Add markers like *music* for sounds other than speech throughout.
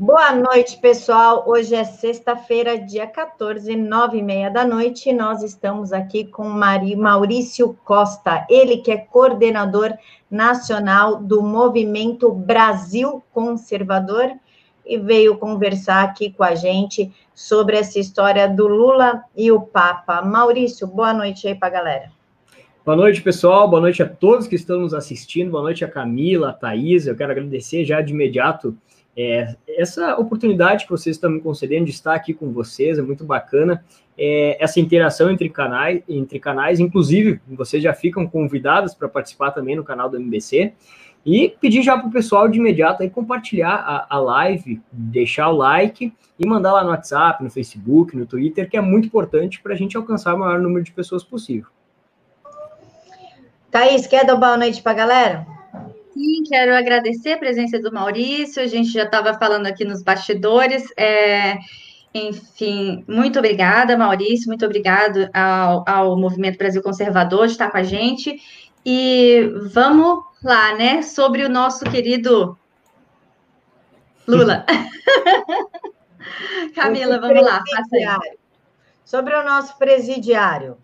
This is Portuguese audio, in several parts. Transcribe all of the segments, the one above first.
Boa noite, pessoal. Hoje é sexta-feira, dia 14, nove e meia da noite, e nós estamos aqui com Mari, Maurício Costa, ele que é coordenador nacional do Movimento Brasil Conservador, e veio conversar aqui com a gente sobre essa história do Lula e o Papa. Maurício, boa noite aí para a galera. Boa noite, pessoal. Boa noite a todos que estão nos assistindo. Boa noite a Camila, a Thaís. Eu quero agradecer já de imediato é, essa oportunidade que vocês estão me concedendo de estar aqui com vocês, é muito bacana. É, essa interação entre canais, entre canais, inclusive, vocês já ficam convidados para participar também no canal do MBC. E pedir já para o pessoal de imediato aí compartilhar a, a live, deixar o like e mandar lá no WhatsApp, no Facebook, no Twitter, que é muito importante para a gente alcançar o maior número de pessoas possível. Thaís, quer dar boa noite para a galera? Sim, quero agradecer a presença do Maurício. A gente já estava falando aqui nos bastidores. É, enfim, muito obrigada, Maurício. Muito obrigado ao, ao Movimento Brasil Conservador de estar com a gente. E vamos lá, né? Sobre o nosso querido Lula. *laughs* Camila, vamos lá. Sobre o nosso presidiário,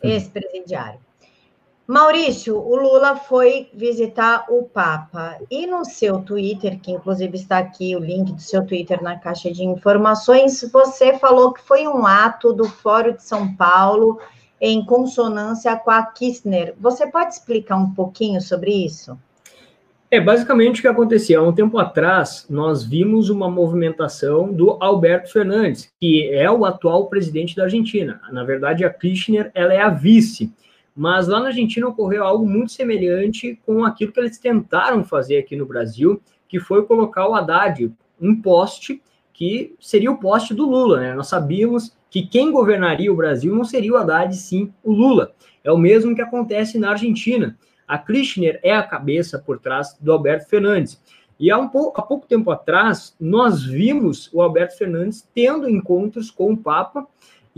ex-presidiário. Maurício, o Lula foi visitar o Papa e no seu Twitter, que inclusive está aqui o link do seu Twitter na caixa de informações, você falou que foi um ato do Fórum de São Paulo em consonância com a Kirchner. Você pode explicar um pouquinho sobre isso? É, basicamente o que acontecia. Há um tempo atrás, nós vimos uma movimentação do Alberto Fernandes, que é o atual presidente da Argentina. Na verdade, a Kirchner ela é a vice. Mas lá na Argentina ocorreu algo muito semelhante com aquilo que eles tentaram fazer aqui no Brasil, que foi colocar o Haddad, um poste que seria o poste do Lula, né? Nós sabíamos que quem governaria o Brasil não seria o Haddad, sim o Lula. É o mesmo que acontece na Argentina. A Kirchner é a cabeça por trás do Alberto Fernandes. E há, um pouco, há pouco tempo atrás, nós vimos o Alberto Fernandes tendo encontros com o Papa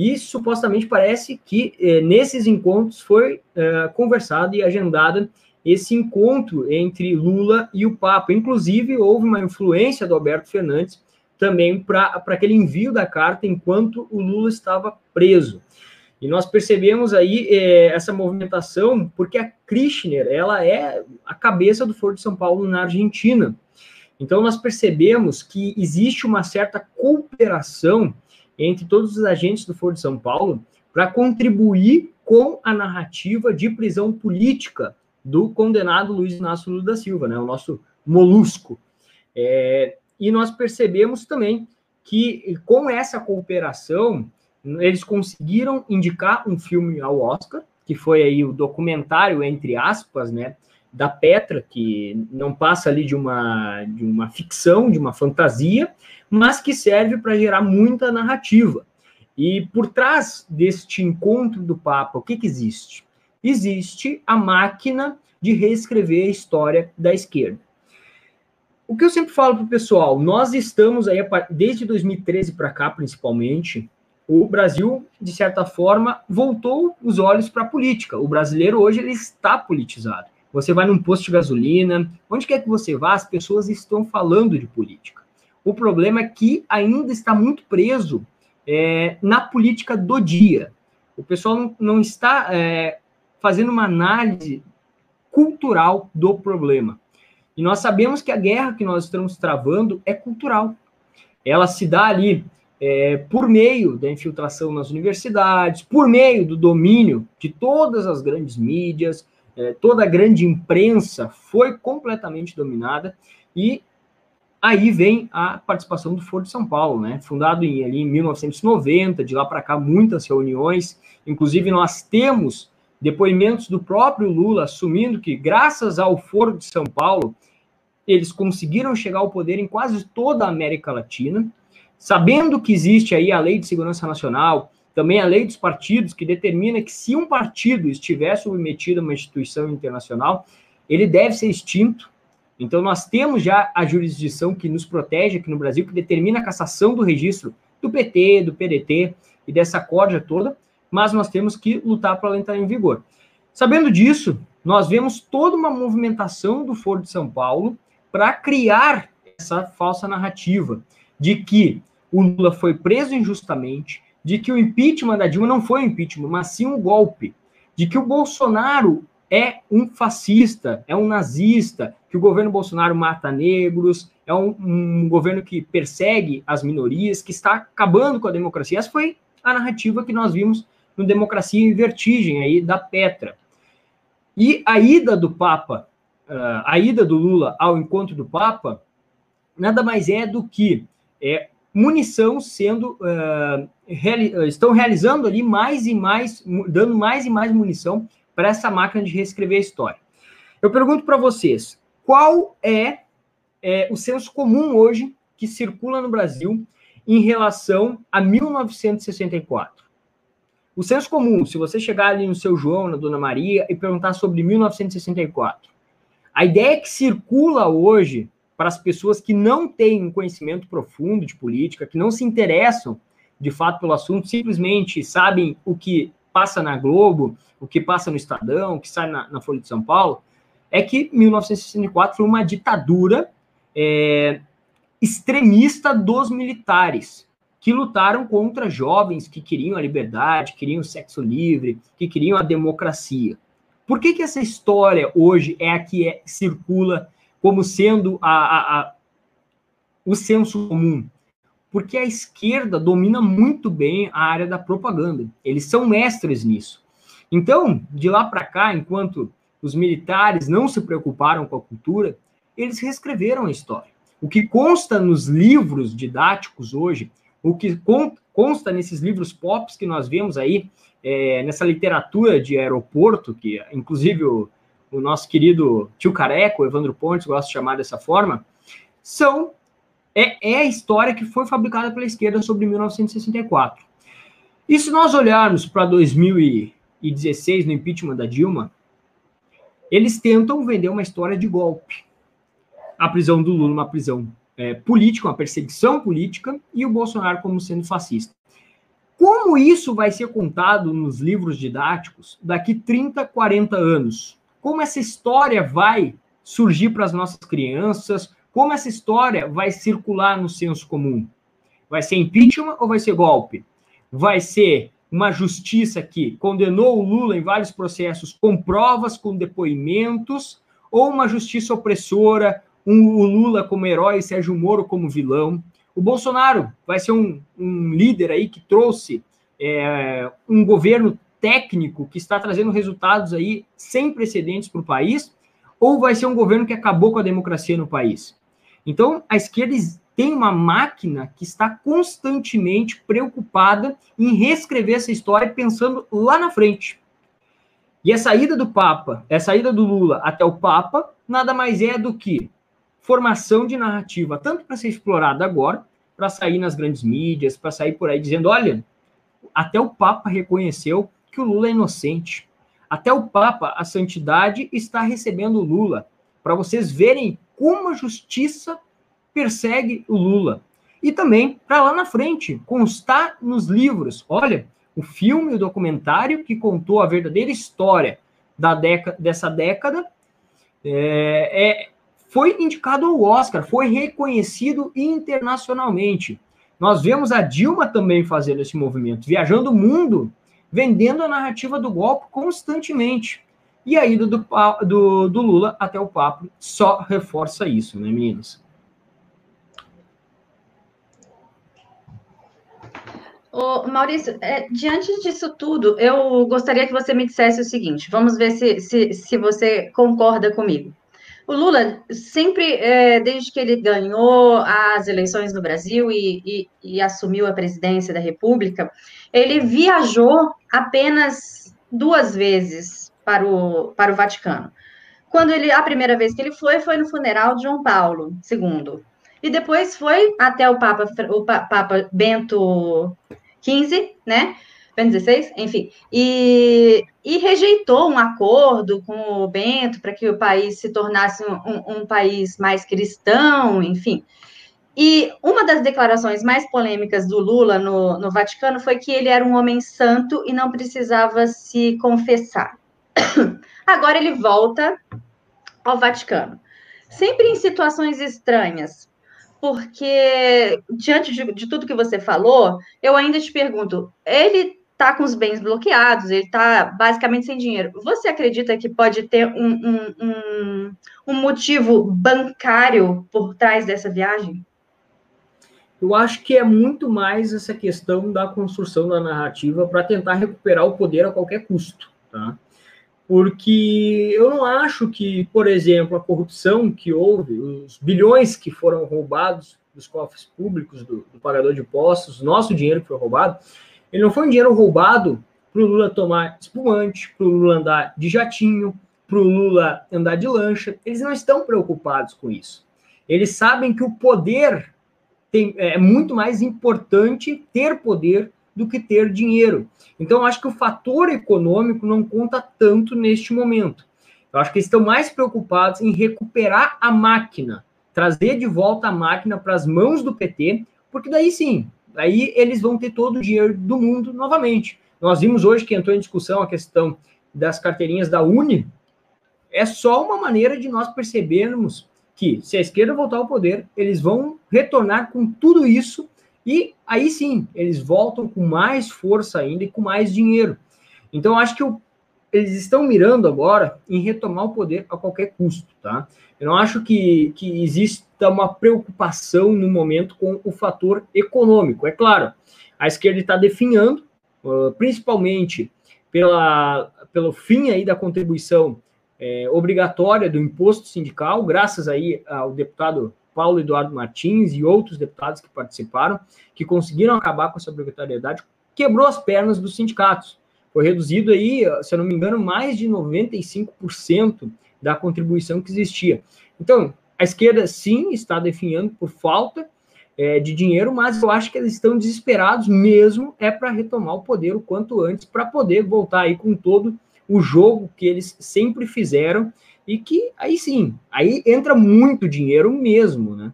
e supostamente parece que eh, nesses encontros foi eh, conversado e agendado esse encontro entre Lula e o Papa. Inclusive, houve uma influência do Alberto Fernandes também para aquele envio da carta enquanto o Lula estava preso. E nós percebemos aí eh, essa movimentação porque a Kirchner, ela é a cabeça do Foro de São Paulo na Argentina. Então nós percebemos que existe uma certa cooperação entre todos os agentes do Foro de São Paulo para contribuir com a narrativa de prisão política do condenado Luiz Inácio Lula da Silva, né, o nosso molusco. É, e nós percebemos também que com essa cooperação eles conseguiram indicar um filme ao Oscar, que foi aí o documentário entre aspas, né, da Petra, que não passa ali de uma de uma ficção, de uma fantasia, mas que serve para gerar muita narrativa. E por trás deste encontro do Papa, o que, que existe? Existe a máquina de reescrever a história da esquerda. O que eu sempre falo para o pessoal, nós estamos aí, desde 2013 para cá, principalmente, o Brasil, de certa forma, voltou os olhos para a política. O brasileiro hoje ele está politizado. Você vai num posto de gasolina, onde quer que você vá, as pessoas estão falando de política. O problema é que ainda está muito preso é, na política do dia. O pessoal não, não está é, fazendo uma análise cultural do problema. E nós sabemos que a guerra que nós estamos travando é cultural. Ela se dá ali é, por meio da infiltração nas universidades, por meio do domínio de todas as grandes mídias, é, toda a grande imprensa foi completamente dominada e Aí vem a participação do Foro de São Paulo, né? Fundado em, ali em 1990, de lá para cá muitas reuniões, inclusive nós temos depoimentos do próprio Lula assumindo que graças ao Foro de São Paulo eles conseguiram chegar ao poder em quase toda a América Latina, sabendo que existe aí a Lei de Segurança Nacional, também a Lei dos Partidos que determina que se um partido estiver submetido a uma instituição internacional, ele deve ser extinto então, nós temos já a jurisdição que nos protege aqui no Brasil, que determina a cassação do registro do PT, do PDT e dessa corda toda, mas nós temos que lutar para ela entrar em vigor. Sabendo disso, nós vemos toda uma movimentação do Foro de São Paulo para criar essa falsa narrativa de que o Lula foi preso injustamente, de que o impeachment da Dilma não foi um impeachment, mas sim um golpe, de que o Bolsonaro é um fascista, é um nazista, que o governo Bolsonaro mata negros, é um, um, governo que persegue as minorias, que está acabando com a democracia. Essa foi a narrativa que nós vimos no Democracia em Vertigem, aí, da Petra. E a ida do Papa, uh, a ida do Lula ao encontro do Papa, nada mais é do que é, munição sendo. Uh, reali estão realizando ali mais e mais, dando mais e mais munição para essa máquina de reescrever a história. Eu pergunto para vocês, qual é, é, o senso comum hoje que circula no Brasil em relação a 1964? O senso comum, se você chegar ali no seu João, na Dona Maria, e perguntar sobre 1964, a ideia que circula hoje para as pessoas que não têm um conhecimento profundo de política, que não se interessam de fato pelo assunto, simplesmente sabem o que passa na Globo, o que passa no Estadão, o que sai na, na Folha de São Paulo, é que 1964 foi uma ditadura é, extremista dos militares, que lutaram contra jovens que queriam a liberdade, queriam o sexo livre, que queriam a democracia. Por que, que essa história hoje é a que é, circula como sendo a, a, a, o senso comum? Porque a esquerda domina muito bem a área da propaganda. Eles são mestres nisso. Então, de lá para cá, enquanto os militares não se preocuparam com a cultura, eles reescreveram a história. O que consta nos livros didáticos hoje, o que consta nesses livros pop que nós vemos aí, é, nessa literatura de aeroporto, que inclusive o, o nosso querido tio Careco, Evandro Pontes, gosta de chamar dessa forma, são é, é a história que foi fabricada pela esquerda sobre 1964. E se nós olharmos para 2016, no impeachment da Dilma, eles tentam vender uma história de golpe. A prisão do Lula, uma prisão é, política, uma perseguição política, e o Bolsonaro como sendo fascista. Como isso vai ser contado nos livros didáticos daqui 30, 40 anos? Como essa história vai surgir para as nossas crianças? Como essa história vai circular no senso comum? Vai ser impeachment ou vai ser golpe? Vai ser uma justiça que condenou o Lula em vários processos com provas, com depoimentos, ou uma justiça opressora, um, o Lula como herói e Sérgio Moro como vilão. O Bolsonaro vai ser um, um líder aí que trouxe é, um governo técnico que está trazendo resultados aí sem precedentes para o país, ou vai ser um governo que acabou com a democracia no país. Então, a esquerda tem uma máquina que está constantemente preocupada em reescrever essa história pensando lá na frente. E a saída do Papa, a saída do Lula até o Papa, nada mais é do que formação de narrativa, tanto para ser explorada agora, para sair nas grandes mídias, para sair por aí dizendo: olha, até o Papa reconheceu que o Lula é inocente. Até o Papa, a santidade, está recebendo o Lula. Para vocês verem como a justiça persegue o Lula. E também, para lá na frente, constar nos livros: olha, o filme, o documentário que contou a verdadeira história da década, dessa década é, é, foi indicado ao Oscar, foi reconhecido internacionalmente. Nós vemos a Dilma também fazendo esse movimento, viajando o mundo, vendendo a narrativa do golpe constantemente. E a ida do, do, do Lula até o papo só reforça isso, né, meninas? Ô, Maurício, é, diante disso tudo, eu gostaria que você me dissesse o seguinte: vamos ver se, se, se você concorda comigo. O Lula sempre, é, desde que ele ganhou as eleições no Brasil e, e, e, assumiu a presidência da República, ele viajou apenas duas vezes para o, para o Vaticano. Quando ele, a primeira vez que ele foi, foi no funeral de João Paulo II. E depois foi até o Papa, o Papa Bento XV, né? Bento XVI, enfim, e, e, rejeitou um acordo com o Bento para que o país se tornasse um, um, país mais cristão, enfim. E uma das declarações mais polêmicas do Lula no, no Vaticano foi que ele era um homem santo e não precisava se confessar. *coughs* Agora ele volta ao Vaticano. Sempre em situações estranhas, porque, diante de, de tudo que você falou, eu ainda te pergunto: ele está com os bens bloqueados, ele está basicamente sem dinheiro. Você acredita que pode ter um, um, um, um motivo bancário por trás dessa viagem? Eu acho que é muito mais essa questão da construção da narrativa para tentar recuperar o poder a qualquer custo, tá? Porque eu não acho que, por exemplo, a corrupção que houve, os bilhões que foram roubados dos cofres públicos do, do pagador de impostos, nosso dinheiro que foi roubado, ele não foi um dinheiro roubado para o Lula tomar espumante, para o Lula andar de jatinho, para o Lula andar de lancha. Eles não estão preocupados com isso. Eles sabem que o poder tem, é muito mais importante ter poder do que ter dinheiro. Então, acho que o fator econômico não conta tanto neste momento. Eu acho que eles estão mais preocupados em recuperar a máquina, trazer de volta a máquina para as mãos do PT, porque daí sim, aí eles vão ter todo o dinheiro do mundo novamente. Nós vimos hoje que entrou em discussão a questão das carteirinhas da Uni. É só uma maneira de nós percebermos que, se a esquerda voltar ao poder, eles vão retornar com tudo isso e aí sim, eles voltam com mais força ainda e com mais dinheiro. Então, acho que eles estão mirando agora em retomar o poder a qualquer custo, tá? Eu não acho que, que exista uma preocupação no momento com o fator econômico. É claro, a esquerda está definhando, uh, principalmente pela, pelo fim aí da contribuição é, obrigatória do imposto sindical, graças aí ao deputado Paulo Eduardo Martins e outros deputados que participaram, que conseguiram acabar com essa obrigatoriedade, quebrou as pernas dos sindicatos. Foi reduzido aí, se eu não me engano, mais de 95% da contribuição que existia. Então, a esquerda sim está definhando por falta é, de dinheiro, mas eu acho que eles estão desesperados mesmo é para retomar o poder o quanto antes, para poder voltar aí com todo o jogo que eles sempre fizeram e que aí sim, aí entra muito dinheiro mesmo, né?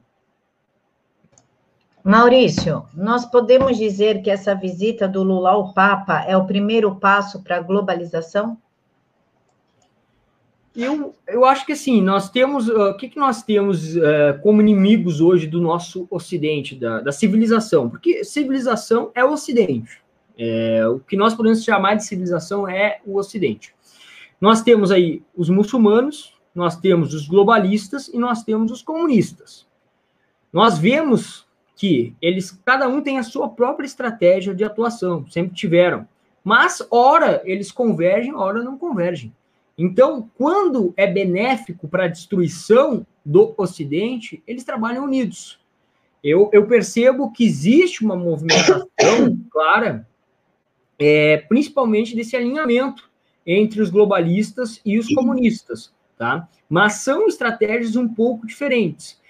Maurício, nós podemos dizer que essa visita do Lula ao Papa é o primeiro passo para a globalização? Eu, eu acho que assim, nós temos. Uh, o que, que nós temos uh, como inimigos hoje do nosso Ocidente, da, da civilização? Porque civilização é o Ocidente. É, o que nós podemos chamar de civilização é o Ocidente. Nós temos aí os muçulmanos, nós temos os globalistas e nós temos os comunistas. Nós vemos que eles, cada um tem a sua própria estratégia de atuação, sempre tiveram. Mas, ora, eles convergem, ora não convergem. Então, quando é benéfico para a destruição do Ocidente, eles trabalham unidos. Eu, eu percebo que existe uma movimentação *coughs* clara é, principalmente desse alinhamento entre os globalistas e os comunistas, tá? Mas são estratégias um pouco diferentes.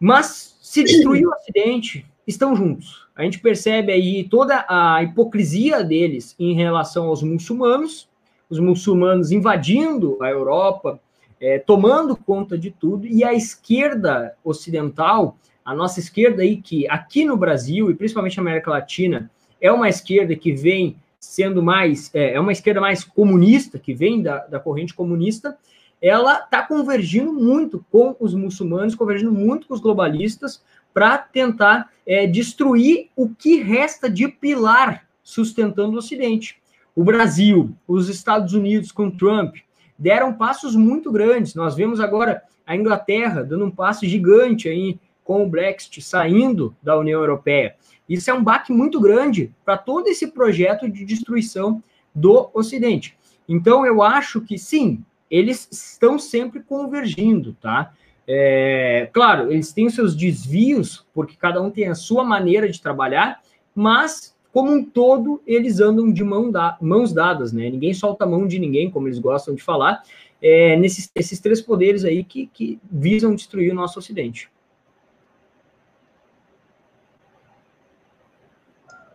Mas se destruir o Ocidente, estão juntos. A gente percebe aí toda a hipocrisia deles em relação aos muçulmanos, os muçulmanos invadindo a Europa, é, tomando conta de tudo, e a esquerda ocidental, a nossa esquerda aí, que aqui no Brasil e principalmente na América Latina, é uma esquerda que vem sendo mais, é, é uma esquerda mais comunista, que vem da, da corrente comunista, ela está convergindo muito com os muçulmanos, convergindo muito com os globalistas, para tentar é, destruir o que resta de pilar sustentando o Ocidente. O Brasil, os Estados Unidos com Trump deram passos muito grandes. Nós vemos agora a Inglaterra dando um passo gigante aí com o Brexit saindo da União Europeia. Isso é um baque muito grande para todo esse projeto de destruição do Ocidente. Então, eu acho que sim, eles estão sempre convergindo, tá? É, claro, eles têm seus desvios, porque cada um tem a sua maneira de trabalhar, mas, como um todo, eles andam de mão da, mãos dadas, né? Ninguém solta a mão de ninguém, como eles gostam de falar, é, nesses esses três poderes aí que, que visam destruir o nosso Ocidente.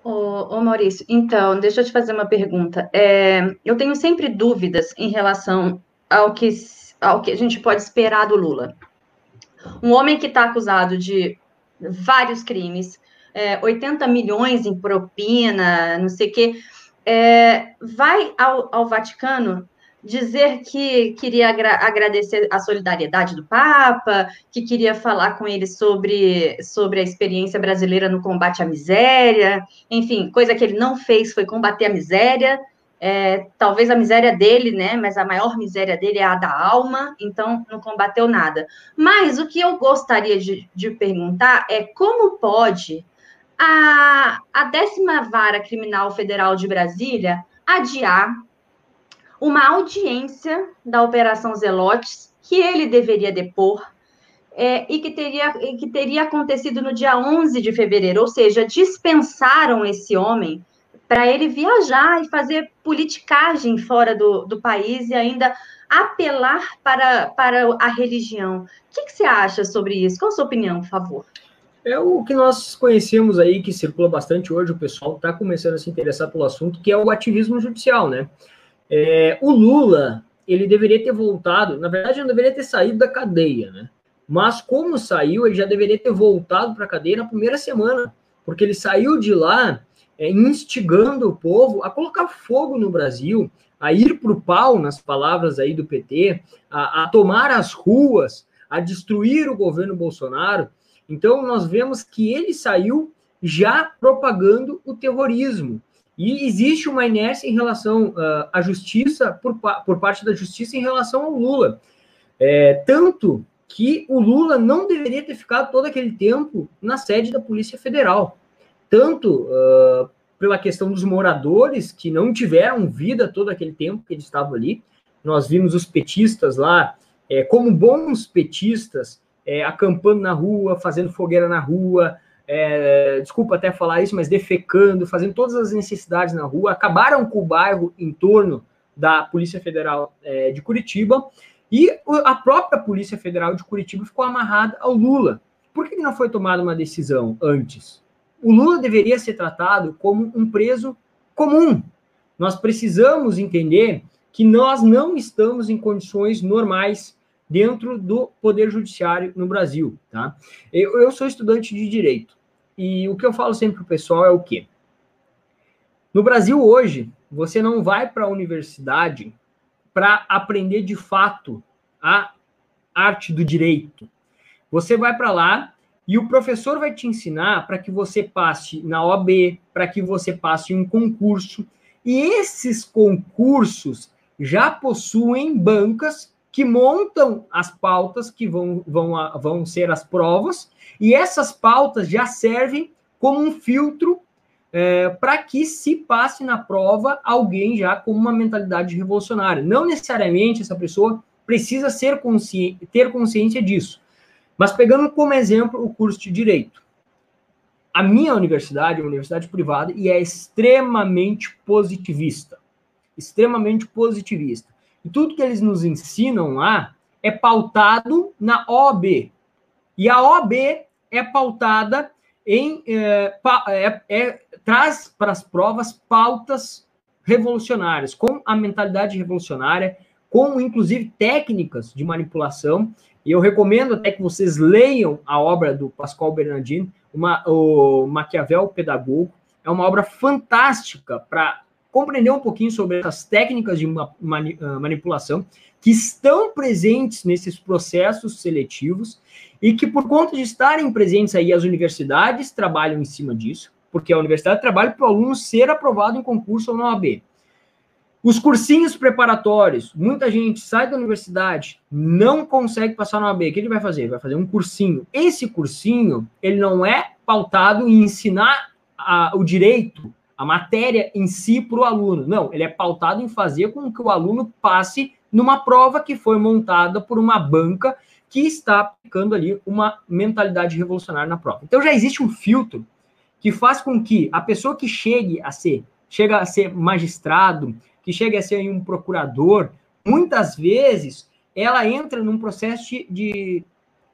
Ô, ô, Maurício, então, deixa eu te fazer uma pergunta. É, eu tenho sempre dúvidas em relação ao que, ao que a gente pode esperar do Lula. Um homem que está acusado de vários crimes, é, 80 milhões em propina, não sei o quê, é, vai ao, ao Vaticano dizer que queria agra agradecer a solidariedade do Papa, que queria falar com ele sobre, sobre a experiência brasileira no combate à miséria, enfim, coisa que ele não fez foi combater a miséria. É, talvez a miséria dele, né? Mas a maior miséria dele é a da alma, então não combateu nada. Mas o que eu gostaria de, de perguntar é como pode a, a décima vara criminal federal de Brasília adiar uma audiência da Operação Zelotes, que ele deveria depor, é, e, que teria, e que teria acontecido no dia 11 de fevereiro, ou seja, dispensaram esse homem para ele viajar e fazer politicagem fora do, do país e ainda apelar para, para a religião. O que, que você acha sobre isso? Qual a sua opinião, por favor? É o que nós conhecemos aí, que circula bastante hoje, o pessoal está começando a se interessar pelo assunto, que é o ativismo judicial, né? É, o Lula, ele deveria ter voltado, na verdade, não deveria ter saído da cadeia, né? Mas como saiu, ele já deveria ter voltado para a cadeia na primeira semana, porque ele saiu de lá é, instigando o povo a colocar fogo no Brasil, a ir para o pau, nas palavras aí do PT, a, a tomar as ruas, a destruir o governo Bolsonaro. Então, nós vemos que ele saiu já propagando o terrorismo. E existe uma inércia em relação uh, à justiça, por, por parte da justiça, em relação ao Lula. É, tanto que o Lula não deveria ter ficado todo aquele tempo na sede da Polícia Federal. Tanto uh, pela questão dos moradores que não tiveram vida todo aquele tempo que eles estavam ali. Nós vimos os petistas lá, é, como bons petistas, é, acampando na rua, fazendo fogueira na rua, é, desculpa até falar isso, mas defecando, fazendo todas as necessidades na rua, acabaram com o bairro em torno da Polícia Federal é, de Curitiba, e a própria Polícia Federal de Curitiba ficou amarrada ao Lula. Por que não foi tomada uma decisão antes? O Lula deveria ser tratado como um preso comum. Nós precisamos entender que nós não estamos em condições normais dentro do Poder Judiciário no Brasil. Tá? Eu, eu sou estudante de Direito, e o que eu falo sempre para o pessoal é o quê? No Brasil hoje, você não vai para a universidade para aprender de fato a arte do direito. Você vai para lá e o professor vai te ensinar para que você passe na OAB, para que você passe em um concurso. E esses concursos já possuem bancas que montam as pautas que vão, vão, vão ser as provas, e essas pautas já servem como um filtro é, para que se passe na prova alguém já com uma mentalidade revolucionária. Não necessariamente essa pessoa precisa ser consciente, ter consciência disso. Mas pegando como exemplo o curso de direito. A minha universidade é uma universidade privada e é extremamente positivista. Extremamente positivista. E tudo que eles nos ensinam lá é pautado na OB. E a OB é pautada em. É, é, é, traz para as provas pautas revolucionárias, com a mentalidade revolucionária, com inclusive técnicas de manipulação. E eu recomendo até que vocês leiam a obra do Pascoal Bernardino, uma, o Maquiavel Pedagogo. É uma obra fantástica para compreender um pouquinho sobre essas técnicas de ah, manipulação que estão presentes nesses processos seletivos e que, por conta de estarem presentes aí, as universidades trabalham em cima disso, porque a universidade trabalha para o aluno ser aprovado em concurso ou na OAB. Os cursinhos preparatórios, muita gente sai da universidade, não consegue passar na OAB, o que ele vai fazer? Vai fazer um cursinho. Esse cursinho, ele não é pautado em ensinar a, o direito a matéria em si para o aluno. Não, ele é pautado em fazer com que o aluno passe numa prova que foi montada por uma banca que está aplicando ali uma mentalidade revolucionária na prova. Então já existe um filtro que faz com que a pessoa que chegue a ser, chega a ser magistrado, que chegue a ser um procurador, muitas vezes ela entra num processo de, de,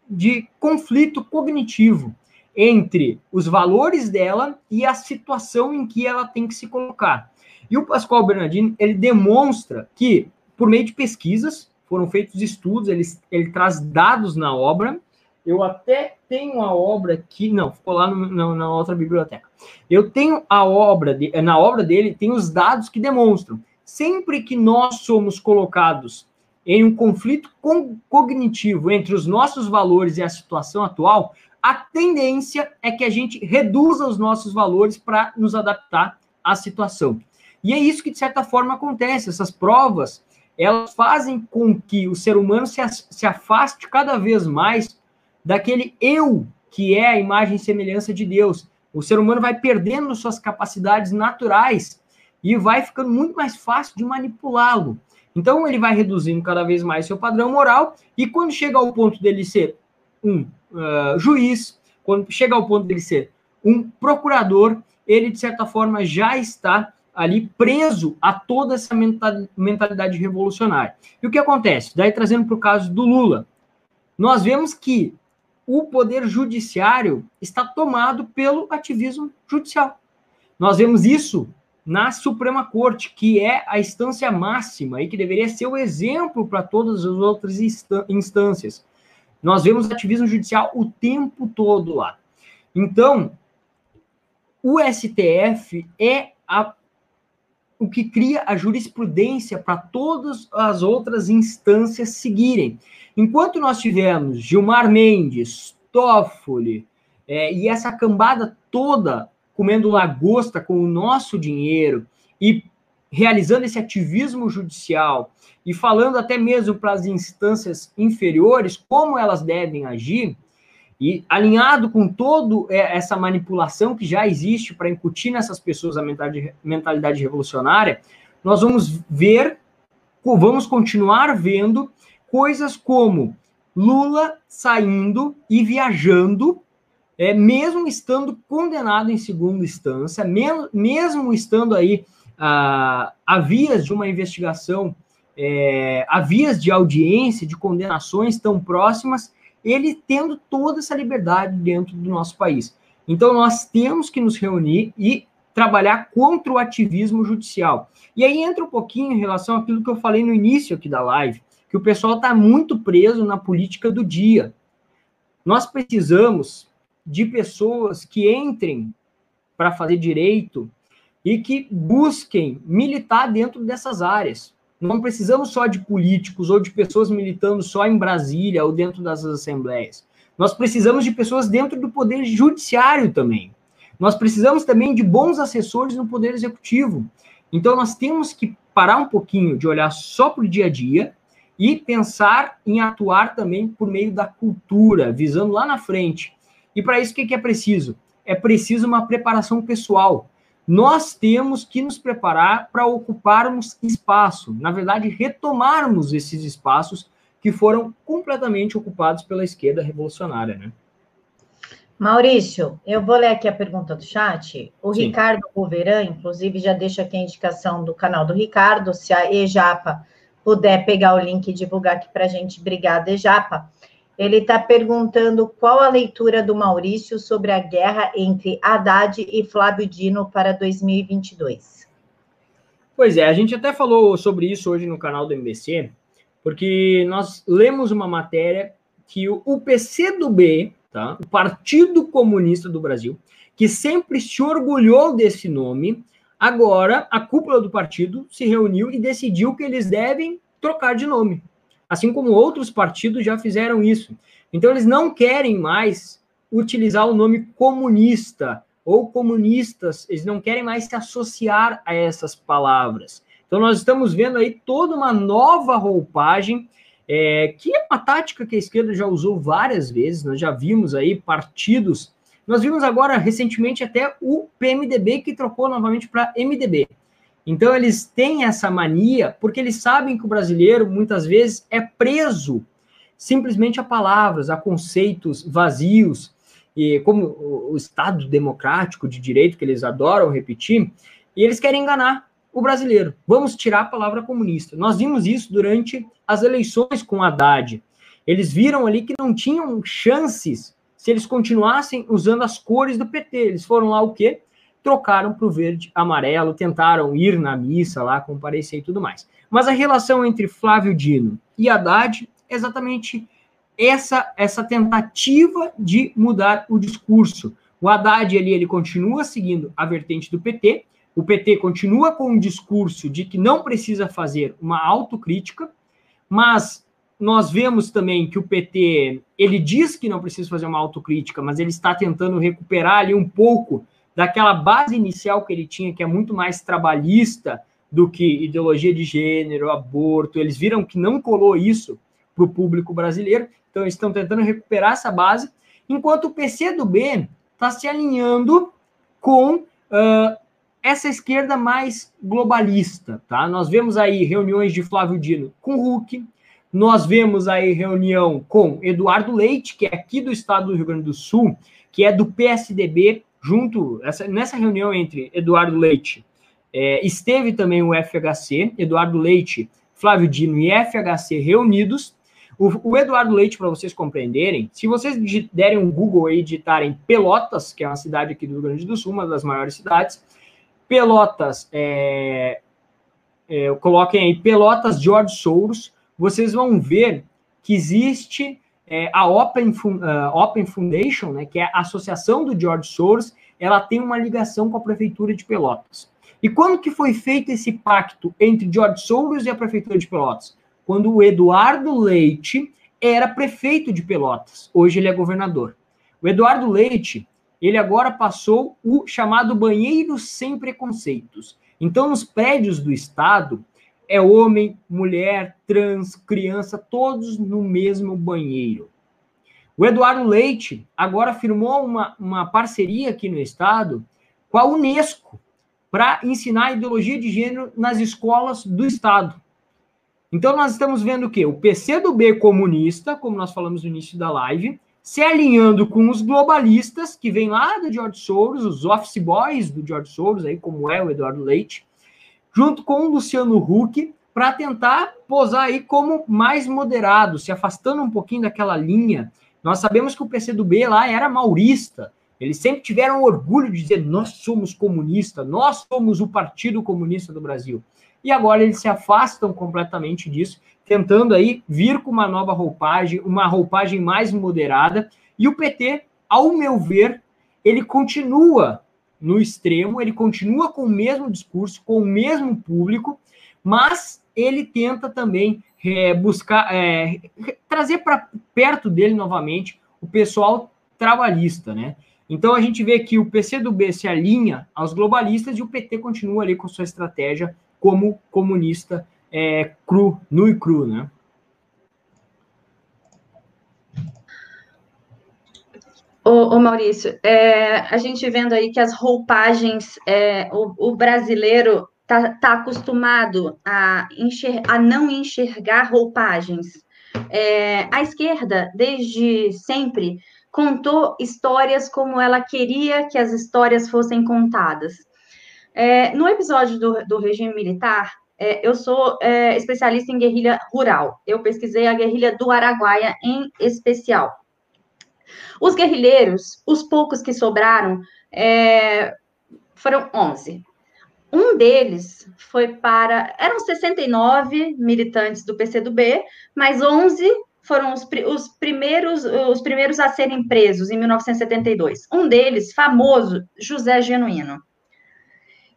de conflito cognitivo entre os valores dela e a situação em que ela tem que se colocar. E o Pascoal Bernardini, ele demonstra que, por meio de pesquisas, foram feitos estudos, ele, ele traz dados na obra, eu até tenho a obra aqui, não, ficou lá no, na, na, outra biblioteca. Eu tenho a obra, de, na obra dele, tem os dados que demonstram sempre que nós somos colocados em um conflito cognitivo entre os nossos valores e a situação atual, a tendência é que a gente reduza os nossos valores para nos adaptar à situação. E é isso que, de certa forma, acontece. Essas provas, elas fazem com que o ser humano se, se afaste cada vez mais daquele eu que é a imagem e semelhança de Deus. O ser humano vai perdendo suas capacidades naturais e vai ficando muito mais fácil de manipulá-lo. Então ele vai reduzindo cada vez mais seu padrão moral e quando chega ao ponto dele ser um uh, juiz, quando chega ao ponto dele ser um procurador, ele de certa forma já está ali preso a toda essa mentalidade revolucionária. E o que acontece? Daí trazendo para o caso do Lula, nós vemos que o poder judiciário está tomado pelo ativismo judicial. Nós vemos isso na Suprema Corte, que é a instância máxima e que deveria ser o exemplo para todas as outras instâncias. Nós vemos ativismo judicial o tempo todo lá. Então, o STF é a, o que cria a jurisprudência para todas as outras instâncias seguirem. Enquanto nós tivemos Gilmar Mendes, Toffoli é, e essa cambada toda comendo lagosta com o nosso dinheiro e realizando esse ativismo judicial e falando até mesmo para as instâncias inferiores como elas devem agir, e alinhado com toda é, essa manipulação que já existe para incutir nessas pessoas a mentalidade revolucionária, nós vamos ver, vamos continuar vendo coisas como Lula saindo e viajando, é, mesmo estando condenado em segunda instância, mesmo, mesmo estando aí a, a vias de uma investigação, é, a vias de audiência, de condenações tão próximas, ele tendo toda essa liberdade dentro do nosso país. Então, nós temos que nos reunir e trabalhar contra o ativismo judicial. E aí entra um pouquinho em relação àquilo que eu falei no início aqui da live que o pessoal está muito preso na política do dia. Nós precisamos de pessoas que entrem para fazer direito e que busquem militar dentro dessas áreas. Não precisamos só de políticos ou de pessoas militando só em Brasília ou dentro das assembleias. Nós precisamos de pessoas dentro do poder judiciário também. Nós precisamos também de bons assessores no poder executivo. Então nós temos que parar um pouquinho de olhar só para o dia a dia e pensar em atuar também por meio da cultura, visando lá na frente. E para isso, o que é preciso? É preciso uma preparação pessoal. Nós temos que nos preparar para ocuparmos espaço, na verdade, retomarmos esses espaços que foram completamente ocupados pela esquerda revolucionária, né? Maurício, eu vou ler aqui a pergunta do chat. O Sim. Ricardo Goveran, inclusive, já deixa aqui a indicação do canal do Ricardo, se a EJAPA puder pegar o link e divulgar aqui para a gente. Obrigada, Japa. Ele está perguntando qual a leitura do Maurício sobre a guerra entre Haddad e Flávio Dino para 2022. Pois é, a gente até falou sobre isso hoje no canal do MBC, porque nós lemos uma matéria que o PCdoB, tá? o Partido Comunista do Brasil, que sempre se orgulhou desse nome, Agora, a cúpula do partido se reuniu e decidiu que eles devem trocar de nome. Assim como outros partidos já fizeram isso. Então, eles não querem mais utilizar o nome comunista ou comunistas, eles não querem mais se associar a essas palavras. Então, nós estamos vendo aí toda uma nova roupagem, é, que é uma tática que a esquerda já usou várias vezes, nós já vimos aí partidos nós vimos agora recentemente até o PMDB que trocou novamente para MDB. Então eles têm essa mania porque eles sabem que o brasileiro muitas vezes é preso simplesmente a palavras, a conceitos vazios, e como o Estado democrático de direito que eles adoram repetir, e eles querem enganar o brasileiro. Vamos tirar a palavra comunista. Nós vimos isso durante as eleições com Haddad. Eles viram ali que não tinham chances se eles continuassem usando as cores do PT. Eles foram lá o quê? Trocaram para o verde amarelo, tentaram ir na missa lá, comparecer e tudo mais. Mas a relação entre Flávio Dino e Haddad é exatamente essa, essa tentativa de mudar o discurso. O Haddad ali, ele continua seguindo a vertente do PT, o PT continua com um discurso de que não precisa fazer uma autocrítica, mas nós vemos também que o PT, ele diz que não precisa fazer uma autocrítica, mas ele está tentando recuperar ali um pouco daquela base inicial que ele tinha, que é muito mais trabalhista do que ideologia de gênero, aborto. Eles viram que não colou isso para o público brasileiro, então eles estão tentando recuperar essa base, enquanto o PCdoB está se alinhando com uh, essa esquerda mais globalista, tá? Nós vemos aí reuniões de Flávio Dino com Huck, nós vemos aí reunião com Eduardo Leite, que é aqui do estado do Rio Grande do Sul, que é do PSDB, junto, essa, nessa reunião entre Eduardo Leite, é, esteve também o FHC, Eduardo Leite, Flávio Dino e FHC reunidos. O, o Eduardo Leite, para vocês compreenderem, se vocês derem um Google aí, digitarem Pelotas, que é uma cidade aqui do Rio Grande do Sul, uma das maiores cidades, Pelotas, é, é, coloquem aí Pelotas George Soros, vocês vão ver que existe é, a Open, uh, Open Foundation, né, que é a associação do George Soros, ela tem uma ligação com a prefeitura de Pelotas. E quando que foi feito esse pacto entre George Soros e a prefeitura de Pelotas? Quando o Eduardo Leite era prefeito de Pelotas. Hoje ele é governador. O Eduardo Leite, ele agora passou o chamado banheiro sem preconceitos. Então, nos prédios do estado, é homem, mulher, trans, criança, todos no mesmo banheiro. O Eduardo Leite agora firmou uma, uma parceria aqui no estado com a Unesco para ensinar ideologia de gênero nas escolas do estado. Então nós estamos vendo o quê? O PC do B comunista, como nós falamos no início da live, se alinhando com os globalistas que vêm lá do George Soros, os office boys do George Soros, aí como é o Eduardo Leite, junto com o Luciano Huck, para tentar posar aí como mais moderado, se afastando um pouquinho daquela linha. Nós sabemos que o PCdoB lá era maurista, eles sempre tiveram orgulho de dizer nós somos comunistas, nós somos o Partido Comunista do Brasil. E agora eles se afastam completamente disso, tentando aí vir com uma nova roupagem, uma roupagem mais moderada. E o PT, ao meu ver, ele continua no extremo, ele continua com o mesmo discurso, com o mesmo público, mas ele tenta também é, buscar é, trazer para perto dele novamente o pessoal trabalhista, né? Então a gente vê que o PCdoB se alinha aos globalistas e o PT continua ali com sua estratégia como comunista é, cru, nu e cru, né? Ô, ô Maurício, é, a gente vendo aí que as roupagens, é, o, o, brasileiro tá, tá acostumado a, enxer, a não enxergar roupagens. É, a esquerda, desde sempre, contou histórias como ela queria que as histórias fossem contadas. É, no episódio do, do regime militar, é, eu sou é, especialista em guerrilha rural. Eu pesquisei a guerrilha do Araguaia em especial. Os guerrilheiros, os poucos que sobraram, é, foram 11. Um deles foi para. Eram 69 militantes do PCdoB, mas 11 foram os, os, primeiros, os primeiros a serem presos em 1972. Um deles, famoso, José Genuíno.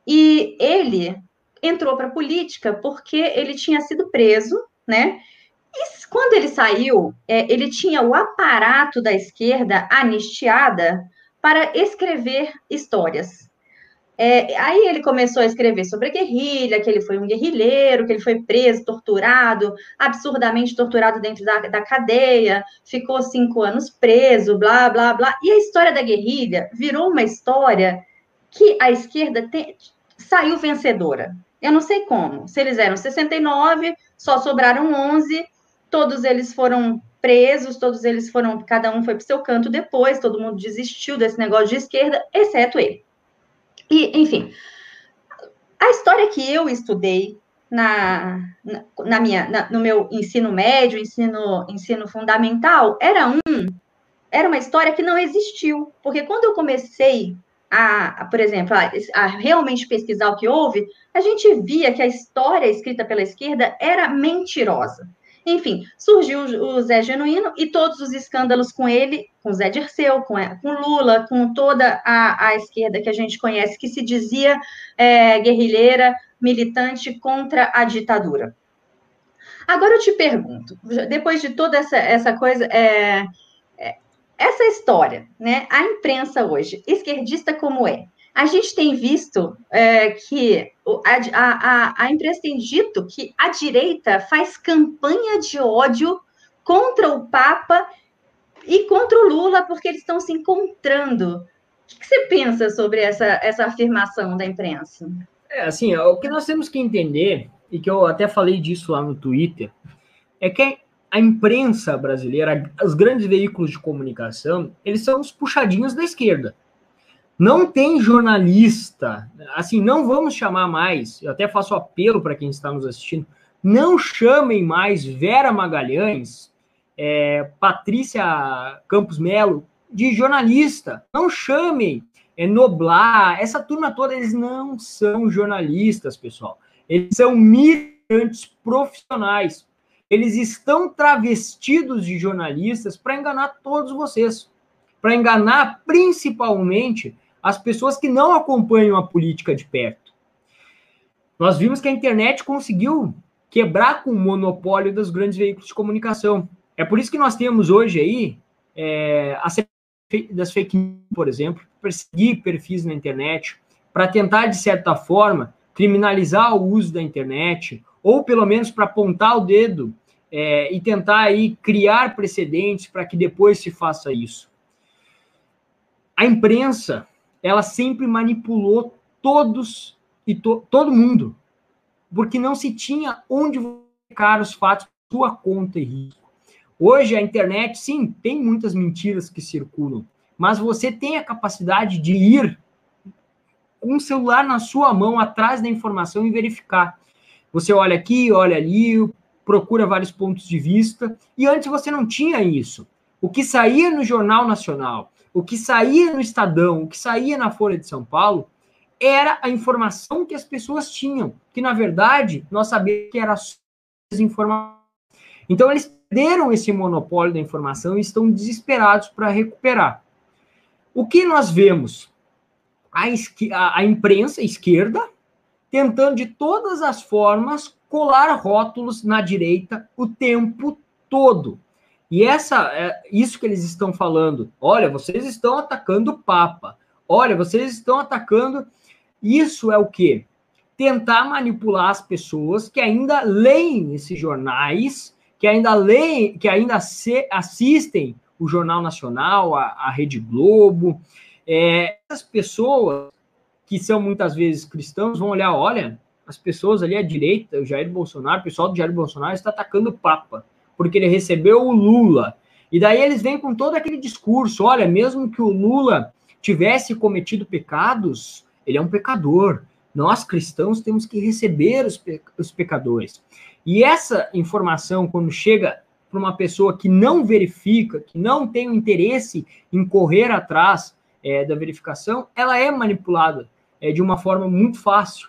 E ele entrou para a política porque ele tinha sido preso, né? Quando ele saiu, é, ele tinha o aparato da esquerda anistiada para escrever histórias. É, aí ele começou a escrever sobre a guerrilha, que ele foi um guerrilheiro, que ele foi preso, torturado, absurdamente torturado dentro da, da cadeia, ficou cinco anos preso, blá, blá, blá. E a história da guerrilha virou uma história que a esquerda te, saiu vencedora. Eu não sei como. Se eles eram 69, só sobraram 11, todos eles foram presos, todos eles foram, cada um foi para seu canto depois, todo mundo desistiu desse negócio de esquerda, exceto ele. E, enfim, a história que eu estudei na, na, minha, na, no meu ensino médio, ensino, ensino fundamental, era um, era uma história que não existiu, porque quando eu comecei a, por exemplo, a, a, realmente pesquisar o que houve, a gente via que a história escrita pela esquerda era mentirosa. Enfim, surgiu o Zé Genuíno e todos os escândalos com ele, com Zé Dirceu, com, com Lula, com toda a, a, esquerda que a gente conhece, que se dizia é, guerrilheira, militante contra a ditadura. Agora eu te pergunto, depois de toda essa, essa coisa, é, é, essa história, né? A imprensa hoje, esquerdista como é, a gente tem visto é, que a, a, a imprensa tem dito que a direita faz campanha de ódio contra o Papa e contra o Lula, porque eles estão se encontrando. O que, você pensa sobre essa, essa afirmação da imprensa? É, assim, o que nós temos que entender, e que eu até falei disso lá no Twitter, é que a imprensa brasileira, os grandes veículos de comunicação, eles são os puxadinhos da esquerda. Não tem jornalista, assim, não vamos chamar mais, eu até faço apelo para quem está nos assistindo, não chamem mais Vera Magalhães, é, Patrícia Campos Melo de jornalista. Não chamem é, Noblar, essa turma toda, eles não são jornalistas, pessoal. Eles são militantes profissionais. Eles estão travestidos de jornalistas para enganar todos vocês. Para enganar principalmente as pessoas que não acompanham a política de perto. Nós vimos que a internet conseguiu quebrar com o monopólio dos grandes veículos de comunicação. É por isso que nós temos hoje aí é, a das fake news, por exemplo, perseguir perfis na internet para tentar, de certa forma, criminalizar o uso da internet, ou pelo menos para apontar o dedo é, e tentar aí criar precedentes para que depois se faça isso. A imprensa ela sempre manipulou todos e to, todo mundo, porque não se tinha onde ficar os fatos sua conta e risco. Hoje a internet, sim, tem muitas mentiras que circulam, mas você tem a capacidade de ir com o celular na sua mão atrás da informação e verificar. Você olha aqui, olha ali, procura vários pontos de vista, e antes você não tinha isso. O que saía no Jornal Nacional, o que saía no Estadão, o que saía na Folha de São Paulo, era a informação que as pessoas tinham, que na verdade nós sabíamos que era desinformação. Então eles perderam esse monopólio da informação e estão desesperados para recuperar. O que nós vemos? A, a, a imprensa esquerda tentando de todas as formas colar rótulos na direita o tempo todo. E essa, é, isso que eles estão falando, olha, vocês estão atacando o Papa, olha, vocês estão atacando. Isso é o quê? Tentar manipular as pessoas que ainda leem esses jornais, que ainda leem, que ainda se, assistem o Jornal Nacional, a, a Rede Globo. É, essas pessoas que são muitas vezes cristãos vão olhar, olha, as pessoas ali à direita, o Jair Bolsonaro, o pessoal do Jair Bolsonaro está atacando o Papa porque ele recebeu o Lula. E daí eles vêm com todo aquele discurso: olha, mesmo que o Lula tivesse cometido pecados, ele é um pecador. Nós cristãos temos que receber os, pe os pecadores. E essa informação, quando chega para uma pessoa que não verifica, que não tem o interesse em correr atrás é, da verificação, ela é manipulada é, de uma forma muito fácil.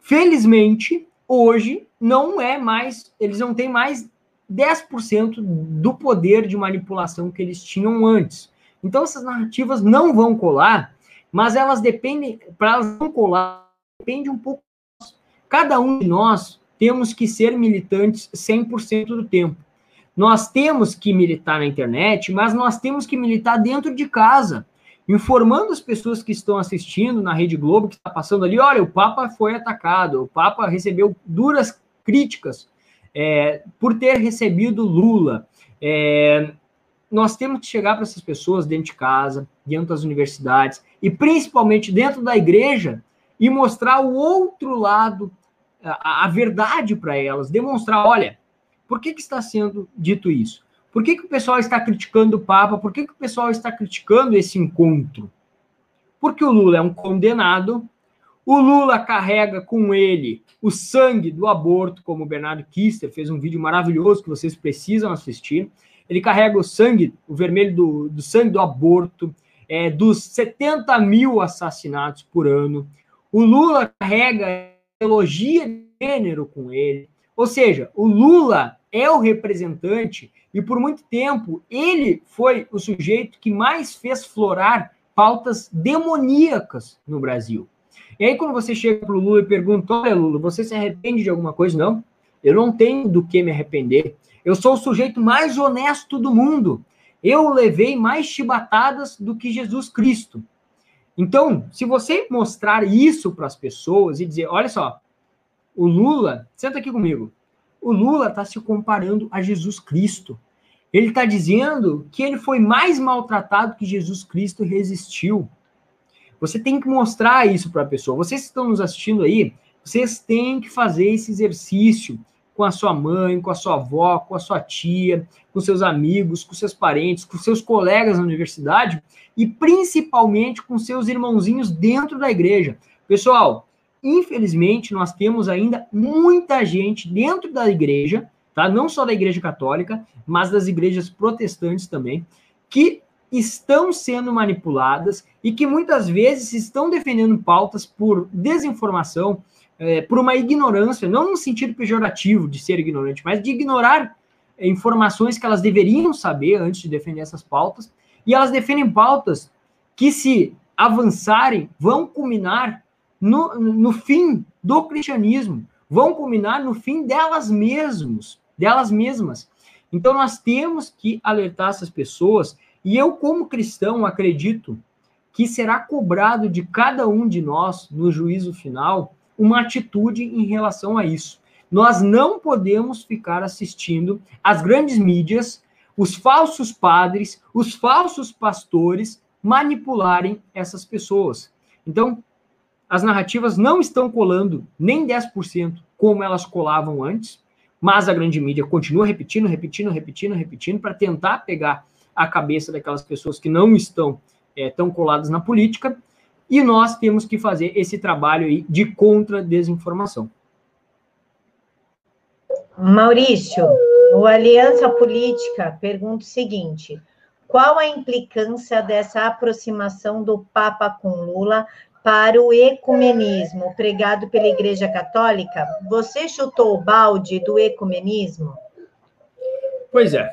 Felizmente, hoje não é mais, eles não têm mais 10% do poder de manipulação que eles tinham antes. Então, essas narrativas não vão colar, mas elas dependem, para elas não colar, depende um pouco. Cada um de nós temos que ser militantes 100% do tempo. Nós temos que militar na internet, mas nós temos que militar dentro de casa, informando as pessoas que estão assistindo na Rede Globo, que está passando ali, olha, o Papa foi atacado, o Papa recebeu duras críticas é, por ter recebido Lula. É, nós temos que chegar para essas pessoas dentro de casa, dentro das universidades e principalmente dentro da igreja e mostrar o outro lado, a, a verdade para elas, demonstrar, olha, por que, que está sendo dito isso? Por que, que o pessoal está criticando o Papa? Por que, que o pessoal está criticando esse encontro? Porque o Lula é um condenado, o Lula carrega com ele o sangue do aborto, como o Bernardo Kister fez um vídeo maravilhoso que vocês precisam assistir. Ele carrega o sangue, o vermelho do, do sangue do aborto, é, dos 70 mil assassinatos por ano. O Lula carrega elogia de gênero com ele. Ou seja, o Lula é o representante e por muito tempo ele foi o sujeito que mais fez florar pautas demoníacas no Brasil. E aí quando você chega para o Lula e pergunta, olha Lula, você se arrepende de alguma coisa? Não, eu não tenho do que me arrepender. Eu sou o sujeito mais honesto do mundo. Eu levei mais chibatadas do que Jesus Cristo. Então, se você mostrar isso para as pessoas e dizer, olha só, o Lula, senta aqui comigo. O Lula está se comparando a Jesus Cristo. Ele está dizendo que ele foi mais maltratado que Jesus Cristo resistiu. Você tem que mostrar isso para a pessoa. Vocês que estão nos assistindo aí, vocês têm que fazer esse exercício com a sua mãe, com a sua avó, com a sua tia, com seus amigos, com seus parentes, com seus colegas na universidade e principalmente com seus irmãozinhos dentro da igreja. Pessoal, infelizmente nós temos ainda muita gente dentro da igreja, tá? Não só da igreja católica, mas das igrejas protestantes também, que estão sendo manipuladas e que muitas vezes estão defendendo pautas por desinformação, é, por uma ignorância, não no sentido pejorativo de ser ignorante, mas de ignorar é, informações que elas deveriam saber antes de defender essas pautas, e elas defendem pautas que, se avançarem, vão culminar no, no fim do cristianismo, vão culminar no fim delas mesmas, delas mesmas. Então nós temos que alertar essas pessoas, e eu, como cristão, acredito que será cobrado de cada um de nós no juízo final uma atitude em relação a isso. Nós não podemos ficar assistindo as grandes mídias, os falsos padres, os falsos pastores manipularem essas pessoas. Então, as narrativas não estão colando nem 10% como elas colavam antes, mas a grande mídia continua repetindo, repetindo, repetindo, repetindo, para tentar pegar a cabeça daquelas pessoas que não estão é, tão coladas na política e nós temos que fazer esse trabalho aí de contra-desinformação. Maurício, o Aliança Política pergunta o seguinte: qual a implicância dessa aproximação do Papa com Lula para o ecumenismo pregado pela Igreja Católica? Você chutou o balde do ecumenismo? Pois é.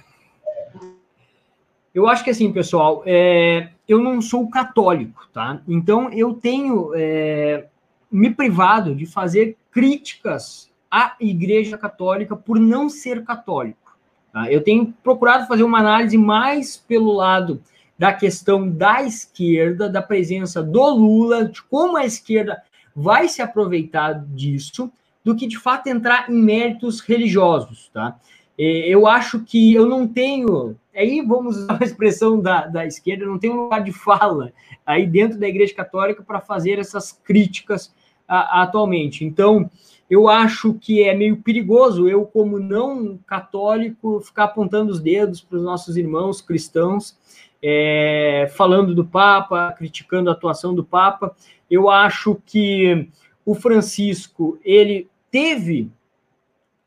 Eu acho que assim, pessoal, é, eu não sou católico, tá? Então eu tenho é, me privado de fazer críticas à Igreja Católica por não ser católico. Tá? Eu tenho procurado fazer uma análise mais pelo lado da questão da esquerda, da presença do Lula, de como a esquerda vai se aproveitar disso, do que de fato entrar em méritos religiosos, tá? Eu acho que eu não tenho aí vamos usar a expressão da, da esquerda, não tem um lugar de fala aí dentro da Igreja Católica para fazer essas críticas a, atualmente. Então, eu acho que é meio perigoso eu, como não católico, ficar apontando os dedos para os nossos irmãos cristãos, é, falando do Papa, criticando a atuação do Papa. Eu acho que o Francisco ele teve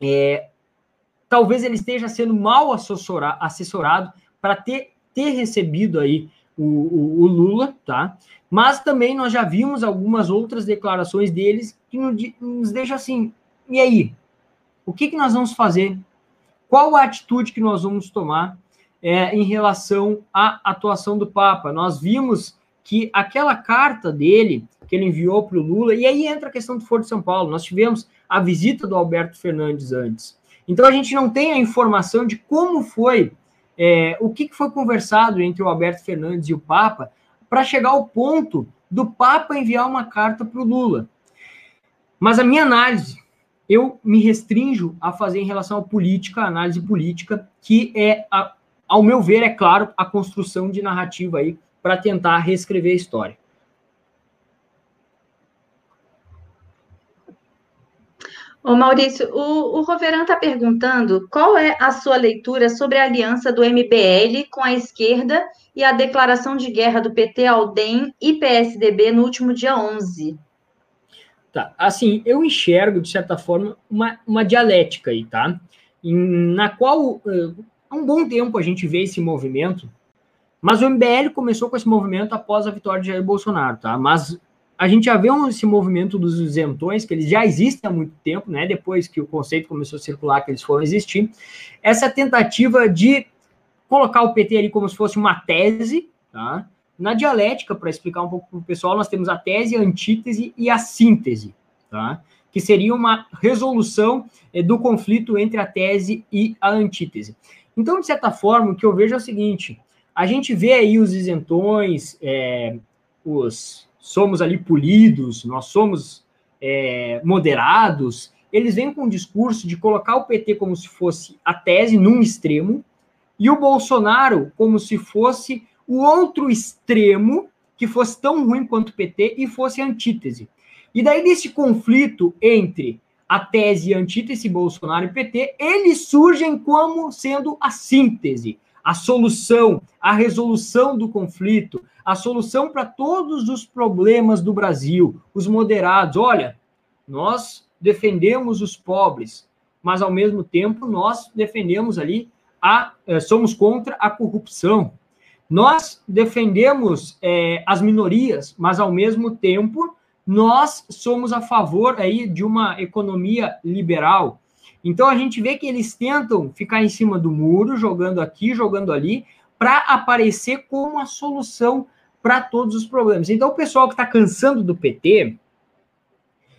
é, talvez ele esteja sendo mal assessorado para ter, ter recebido aí o, o, o, Lula, tá? Mas também nós já vimos algumas outras declarações deles que nos deixam assim, e aí? O que, que nós vamos fazer? Qual a atitude que nós vamos tomar é, em relação à atuação do Papa? Nós vimos que aquela carta dele, que ele enviou para o Lula, e aí entra a questão do Foro de São Paulo, nós tivemos a visita do Alberto Fernandes antes. Então a gente não tem a informação de como foi, é, o que foi conversado entre o Alberto Fernandes e o Papa para chegar ao ponto do Papa enviar uma carta para o Lula. Mas a minha análise, eu me restringo a fazer em relação à política, a análise política, que é, a, ao meu ver, é claro, a construção de narrativa aí para tentar reescrever a história. Ô Maurício, o, o Roveran está perguntando qual é a sua leitura sobre a aliança do MBL com a esquerda e a declaração de guerra do PT ao DEM e PSDB no último dia 11. Tá, assim, eu enxergo, de certa forma, uma, uma dialética aí, tá? Em, na qual, uh, há um bom tempo a gente vê esse movimento, mas o MBL começou com esse movimento após a vitória de Jair Bolsonaro, tá? Mas a gente já vê esse movimento dos isentões, que eles já existem há muito tempo, né? Depois que o conceito começou a circular, que eles foram existir. Essa tentativa de colocar o PT ali como se fosse uma tese, tá? Na dialética, para explicar um pouco para o pessoal, nós temos a tese, a antítese e a síntese, tá? Que seria uma resolução eh, do conflito entre a tese e a antítese. Então, de certa forma, o que eu vejo é o seguinte: a gente vê aí os isentões, é, os somos ali polidos, nós somos é, moderados, eles vêm com um discurso de colocar o PT como se fosse a tese num extremo e o Bolsonaro como se fosse o outro extremo que fosse tão ruim quanto o PT e fosse antítese. E daí desse conflito entre a tese, antítese Bolsonaro e PT, eles surgem como sendo a síntese, a solução, a resolução do conflito, a solução para todos os problemas do Brasil, os moderados. Olha, nós defendemos os pobres, mas ao mesmo tempo nós defendemos ali a eh, somos contra a corrupção. Nós defendemos eh, as minorias, mas ao mesmo tempo nós somos a favor aí de uma economia liberal. Então a gente vê que eles tentam ficar em cima do muro, jogando aqui, jogando ali, para aparecer como a solução para todos os problemas. Então o pessoal que está cansando do PT,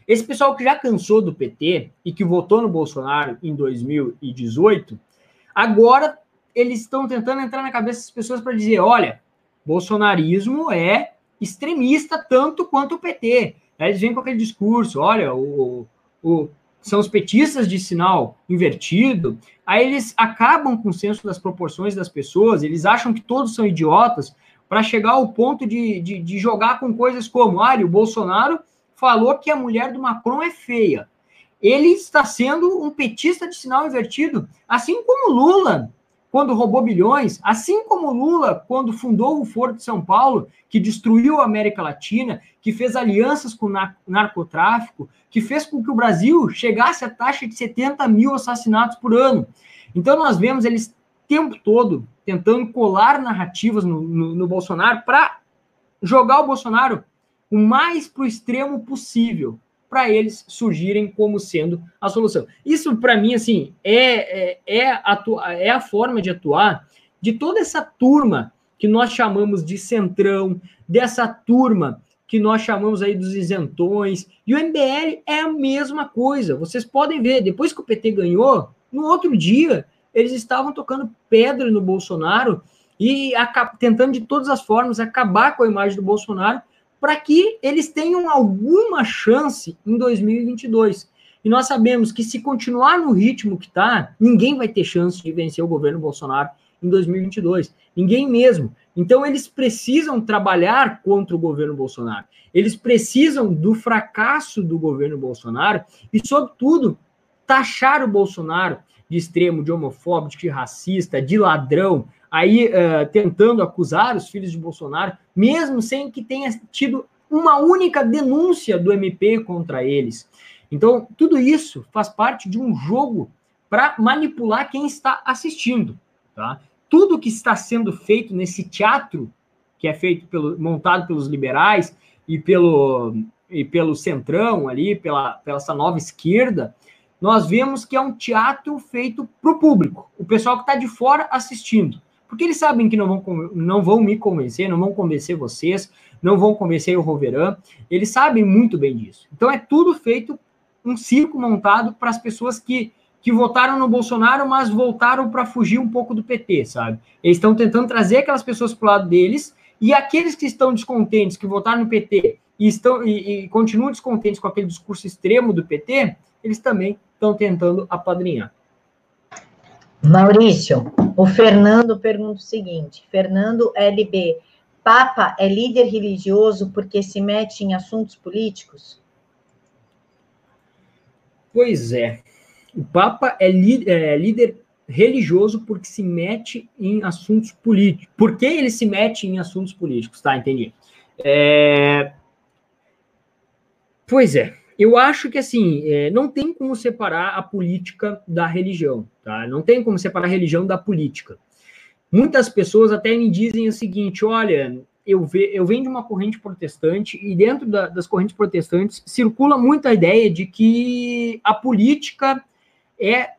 esse pessoal que já cansou do PT e que votou no Bolsonaro em 2018, agora eles estão tentando entrar na cabeça das pessoas para dizer: olha, bolsonarismo é extremista tanto quanto o PT. Aí eles vêm com aquele discurso: olha, o, o são os petistas de sinal invertido, aí eles acabam com o senso das proporções das pessoas, eles acham que todos são idiotas, para chegar ao ponto de, de, de, jogar com coisas como, ah, o Bolsonaro falou que a mulher do Macron é feia. Ele está sendo um petista de sinal invertido, assim como Lula quando roubou bilhões, assim como Lula, quando fundou o Foro de São Paulo, que destruiu a América Latina, que fez alianças com o narcotráfico, que fez com que o Brasil chegasse à taxa de 70 mil assassinatos por ano. Então, nós vemos eles o tempo todo tentando colar narrativas no, no, no Bolsonaro para jogar o Bolsonaro o mais para o extremo possível para eles surgirem como sendo a solução. Isso, para mim, assim, é, é, é, atua, é a forma de atuar de toda essa turma que nós chamamos de centrão, dessa turma que nós chamamos aí dos isentões, e o MBL é a mesma coisa. Vocês podem ver, depois que o PT ganhou, no outro dia, eles estavam tocando pedra no Bolsonaro e tentando de todas as formas acabar com a imagem do Bolsonaro para que eles tenham alguma chance em 2022. E nós sabemos que se continuar no ritmo que está, ninguém vai ter chance de vencer o governo Bolsonaro em 2022. Ninguém mesmo. Então eles precisam trabalhar contra o governo Bolsonaro. Eles precisam do fracasso do governo Bolsonaro e, sobretudo, taxar o Bolsonaro de extremo, de homofóbico, de racista, de ladrão, aí uh, tentando acusar os filhos de Bolsonaro, mesmo sem que tenha tido uma única denúncia do MP contra eles. Então, tudo isso faz parte de um jogo para manipular quem está assistindo. Tá? Tudo que está sendo feito nesse teatro, que é feito pelo, montado pelos liberais e pelo, e pelo centrão ali, pela, pela essa nova esquerda, nós vemos que é um teatro feito para o público, o pessoal que está de fora assistindo. Porque eles sabem que não vão, não vão me convencer, não vão convencer vocês, não vão convencer o Roveran. Eles sabem muito bem disso. Então é tudo feito um circo montado para as pessoas que, que votaram no Bolsonaro, mas voltaram para fugir um pouco do PT, sabe? Eles estão tentando trazer aquelas pessoas para o lado deles e aqueles que estão descontentes, que votaram no PT e, estão, e, e continuam descontentes com aquele discurso extremo do PT, eles também estão tentando apadrinhar. Maurício, o Fernando pergunta o seguinte: Fernando LB, Papa é líder religioso porque se mete em assuntos políticos? Pois é. O Papa é, é líder religioso porque se mete em assuntos políticos. Por que ele se mete em assuntos políticos? Tá, entendi. É... Pois é eu acho que assim é, não tem como separar a política da religião, tá? Não tem como separar a religião da política. Muitas pessoas até me dizem o seguinte: olha, eu, ve, eu venho de uma corrente protestante e dentro da, das correntes protestantes circula muito a ideia de que a política é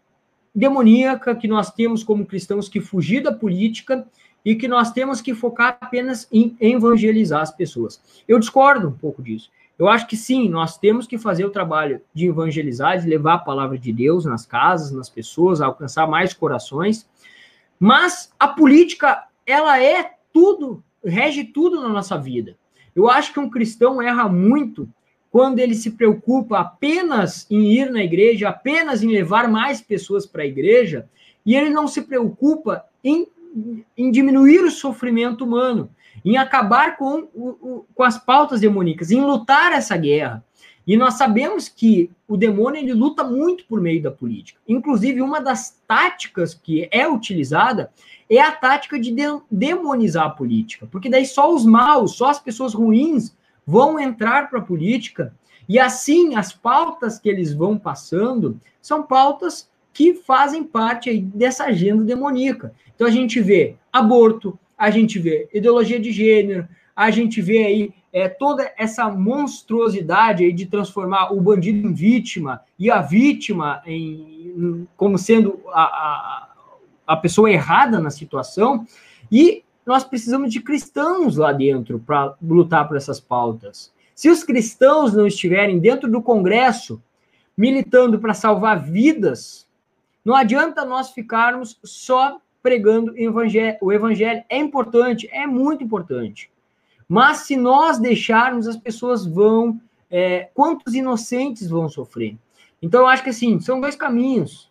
demoníaca, que nós temos como cristãos que fugir da política e que nós temos que focar apenas em evangelizar as pessoas. Eu discordo um pouco disso. Eu acho que sim, nós temos que fazer o trabalho de evangelizar, de levar a palavra de Deus nas casas, nas pessoas, alcançar mais corações. Mas a política, ela é tudo, rege tudo na nossa vida. Eu acho que um cristão erra muito quando ele se preocupa apenas em ir na igreja, apenas em levar mais pessoas para a igreja, e ele não se preocupa em, em diminuir o sofrimento humano em acabar com, o, com as pautas demoníacas, em lutar essa guerra. E nós sabemos que o demônio ele luta muito por meio da política. Inclusive, uma das táticas que é utilizada é a tática de, de demonizar a política, porque daí só os maus, só as pessoas ruins vão entrar para a política, e assim as pautas que eles vão passando são pautas que fazem parte dessa agenda demoníaca. Então a gente vê aborto, a gente vê ideologia de gênero, a gente vê aí é, toda essa monstruosidade aí de transformar o bandido em vítima e a vítima em, como sendo a, a, a pessoa errada na situação, e nós precisamos de cristãos lá dentro para lutar por essas pautas. Se os cristãos não estiverem dentro do Congresso militando para salvar vidas, não adianta nós ficarmos só pregando o evangelho. O evangelho é importante, é muito importante. Mas se nós deixarmos, as pessoas vão. É, quantos inocentes vão sofrer? Então, eu acho que assim, são dois caminhos.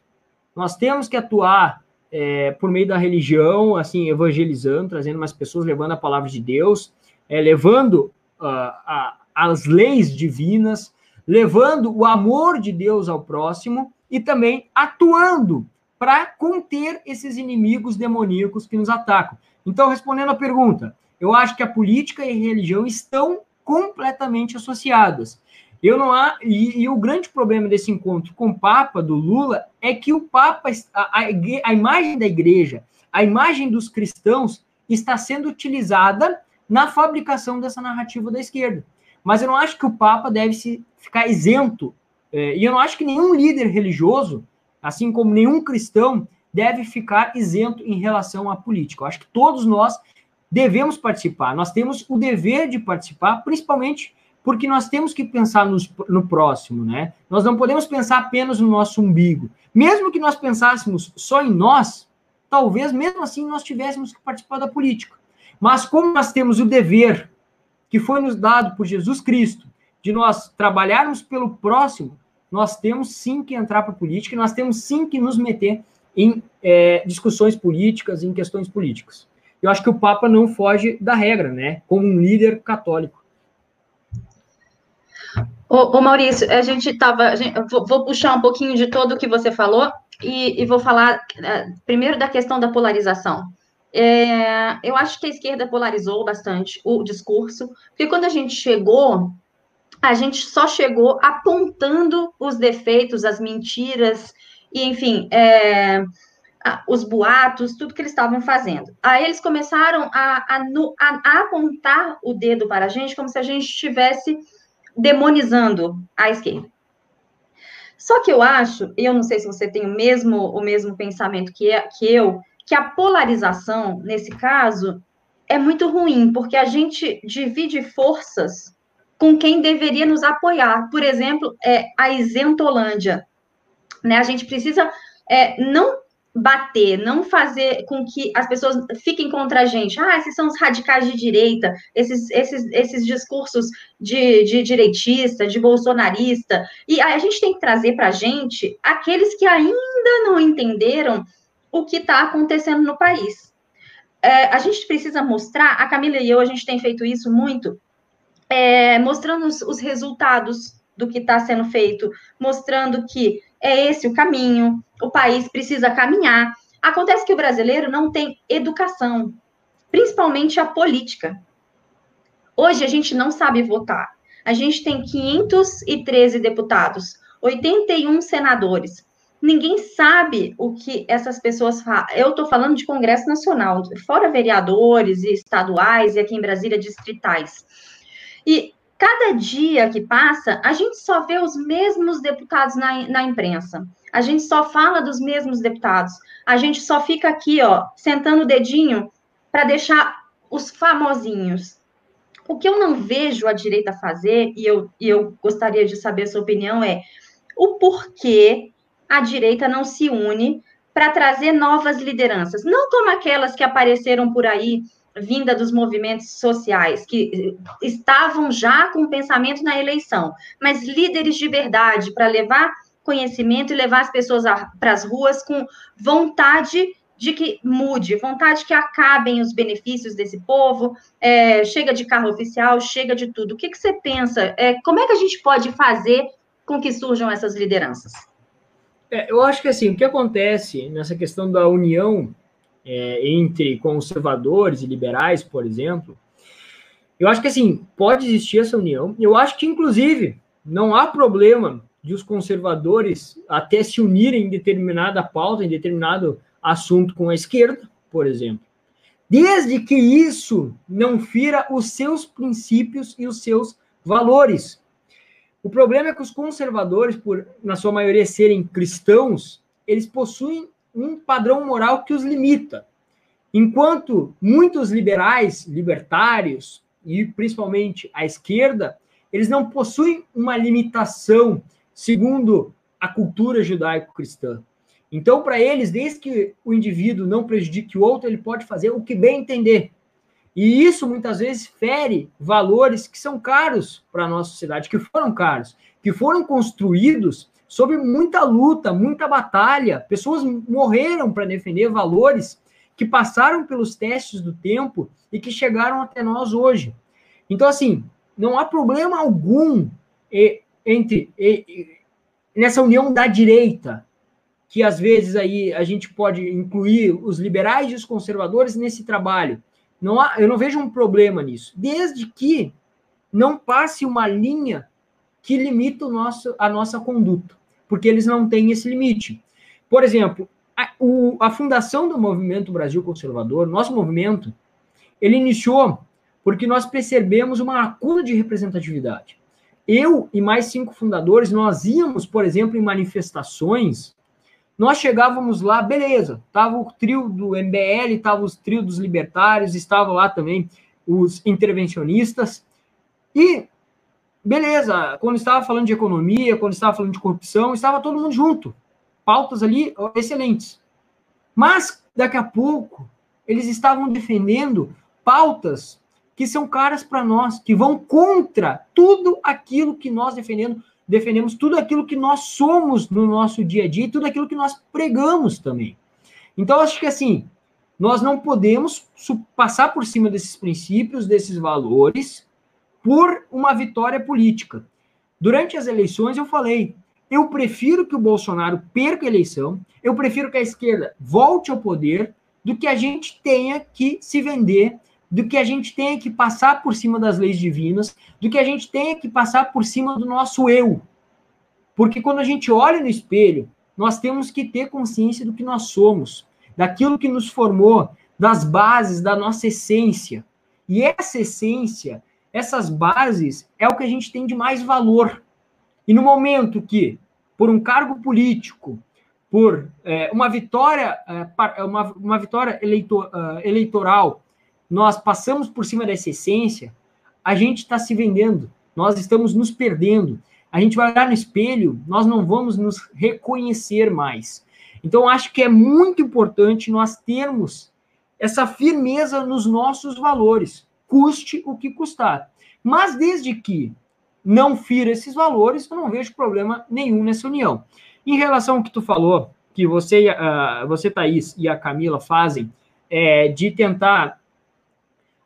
Nós temos que atuar é, por meio da religião, assim, evangelizando, trazendo mais pessoas, levando a palavra de Deus, é, levando uh, a, as leis divinas, levando o amor de Deus ao próximo e também atuando para conter esses inimigos demoníacos que nos atacam. Então, respondendo à pergunta, eu acho que a política e a religião estão completamente associadas. Eu não há e, e, o grande problema desse encontro com o Papa do Lula é que o Papa, a, a, a imagem da igreja, a imagem dos cristãos está sendo utilizada na fabricação dessa narrativa da esquerda. Mas eu não acho que o Papa deve se ficar isento, é, e eu não acho que nenhum líder religioso assim como nenhum cristão deve ficar isento em relação à política. Eu acho que todos nós devemos participar, nós temos o dever de participar, principalmente porque nós temos que pensar no próximo, né? Nós não podemos pensar apenas no nosso umbigo. Mesmo que nós pensássemos só em nós, talvez mesmo assim nós tivéssemos que participar da política. Mas como nós temos o dever que foi nos dado por Jesus Cristo de nós trabalharmos pelo próximo, nós temos sim que entrar para a política, nós temos sim que nos meter em é, discussões políticas, em questões políticas. Eu acho que o Papa não foge da regra, né? Como um líder católico. Ô, Maurício, a gente estava. Vou, puxar um pouquinho de todo o que você falou e, e vou falar uh, primeiro da questão da polarização. É, eu acho que a esquerda polarizou bastante o discurso, porque quando a gente chegou a gente só chegou apontando os defeitos, as mentiras, e enfim, é, os boatos, tudo que eles estavam fazendo. Aí eles começaram a, a, a, apontar o dedo para a gente como se a gente estivesse demonizando a esquerda. Só que eu acho, e eu não sei se você tem o mesmo, o mesmo pensamento que, que eu, que a polarização, nesse caso, é muito ruim, porque a gente divide forças com quem deveria nos apoiar. Por exemplo, é, a Isentolândia. Né? A gente precisa é, não bater, não fazer com que as pessoas fiquem contra a gente. Ah, esses são os radicais de direita, esses, esses, esses discursos de, de direitista, de bolsonarista. E a gente tem que trazer para a gente aqueles que ainda não entenderam o que está acontecendo no país. É, a gente precisa mostrar, a Camila e eu, a gente tem feito isso muito, é, mostrando os, os resultados do que está sendo feito, mostrando que é esse o caminho, o país precisa caminhar. Acontece que o brasileiro não tem educação, principalmente a política. Hoje a gente não sabe votar. A gente tem 513 deputados, 81 senadores. ninguém sabe o que essas pessoas falam. Eu estou falando de Congresso Nacional, fora vereadores e estaduais e aqui em Brasília distritais. E cada dia que passa, a gente só vê os mesmos deputados na, na imprensa. A gente só fala dos mesmos deputados. A gente só fica aqui, ó, sentando o dedinho para deixar os famosinhos. O que eu não vejo a direita fazer, e eu, e eu gostaria de saber a sua opinião, é o porquê a direita não se une para trazer novas lideranças. Não como aquelas que apareceram por aí, vinda dos movimentos sociais, que estavam já com pensamento na eleição, mas líderes de verdade para levar conhecimento e levar as pessoas para as ruas com vontade de que mude, vontade que acabem os benefícios desse povo, é, chega de carro oficial, chega de tudo. O que, que você pensa? É, como é que a gente pode fazer com que surjam essas lideranças? É, eu acho que assim, o que acontece nessa questão da união é, entre conservadores e liberais, por exemplo, eu acho que assim, pode existir essa união. Eu acho que, inclusive, não há problema de os conservadores até se unirem em determinada pauta, em determinado assunto com a esquerda, por exemplo. Desde que isso não fira os seus princípios e os seus valores. O problema é que os conservadores, por na sua maioria serem cristãos, eles possuem um padrão moral que os limita. Enquanto muitos liberais, libertários e principalmente a esquerda, eles não possuem uma limitação segundo a cultura judaico-cristã. Então, para eles, desde que o indivíduo não prejudique o outro, ele pode fazer o que bem entender. E isso muitas vezes fere valores que são caros para a nossa sociedade, que foram caros, que foram construídos sob muita luta, muita batalha. Pessoas morreram para defender valores que passaram pelos testes do tempo e que chegaram até nós hoje. Então, assim, não há problema algum entre nessa união da direita, que às vezes aí a gente pode incluir os liberais e os conservadores nesse trabalho. Não há, eu não vejo um problema nisso, desde que não passe uma linha que limita o nosso, a nossa conduta, porque eles não têm esse limite. Por exemplo, a, o, a fundação do Movimento Brasil Conservador, nosso movimento, ele iniciou porque nós percebemos uma lacuna de representatividade. Eu e mais cinco fundadores, nós íamos, por exemplo, em manifestações nós chegávamos lá, beleza, tava o trio do MBL, tava os trio dos libertários, estavam lá também os intervencionistas, e beleza, quando estava falando de economia, quando estava falando de corrupção, estava todo mundo junto, pautas ali excelentes. Mas, daqui a pouco, eles estavam defendendo pautas que são caras para nós, que vão contra tudo aquilo que nós defendemos, defendemos tudo aquilo que nós somos no nosso dia a dia e tudo aquilo que nós pregamos também. Então, acho que assim, nós não podemos passar por cima desses princípios, desses valores, por uma vitória política. Durante as eleições, eu falei: eu prefiro que o Bolsonaro perca a eleição, eu prefiro que a esquerda volte ao poder, do que a gente tenha que se vender do que a gente tenha que passar por cima das leis divinas, do que a gente tenha que passar por cima do nosso eu. Porque quando a gente olha no espelho, nós temos que ter consciência do que nós somos, daquilo que nos formou, das bases da nossa essência. E essa essência, essas bases, é o que a gente tem de mais valor. E no momento que, por um cargo político, por é, uma vitória, é, uma, uma vitória eleitor, uh, eleitoral, nós passamos por cima dessa essência, a gente está se vendendo, nós estamos nos perdendo. A gente vai olhar no espelho, nós não vamos nos reconhecer mais. Então, acho que é muito importante nós termos essa firmeza nos nossos valores, custe o que custar. Mas desde que não fira esses valores, eu não vejo problema nenhum nessa união. Em relação ao que tu falou, que você, uh, você Thaís e a Camila fazem, é, de tentar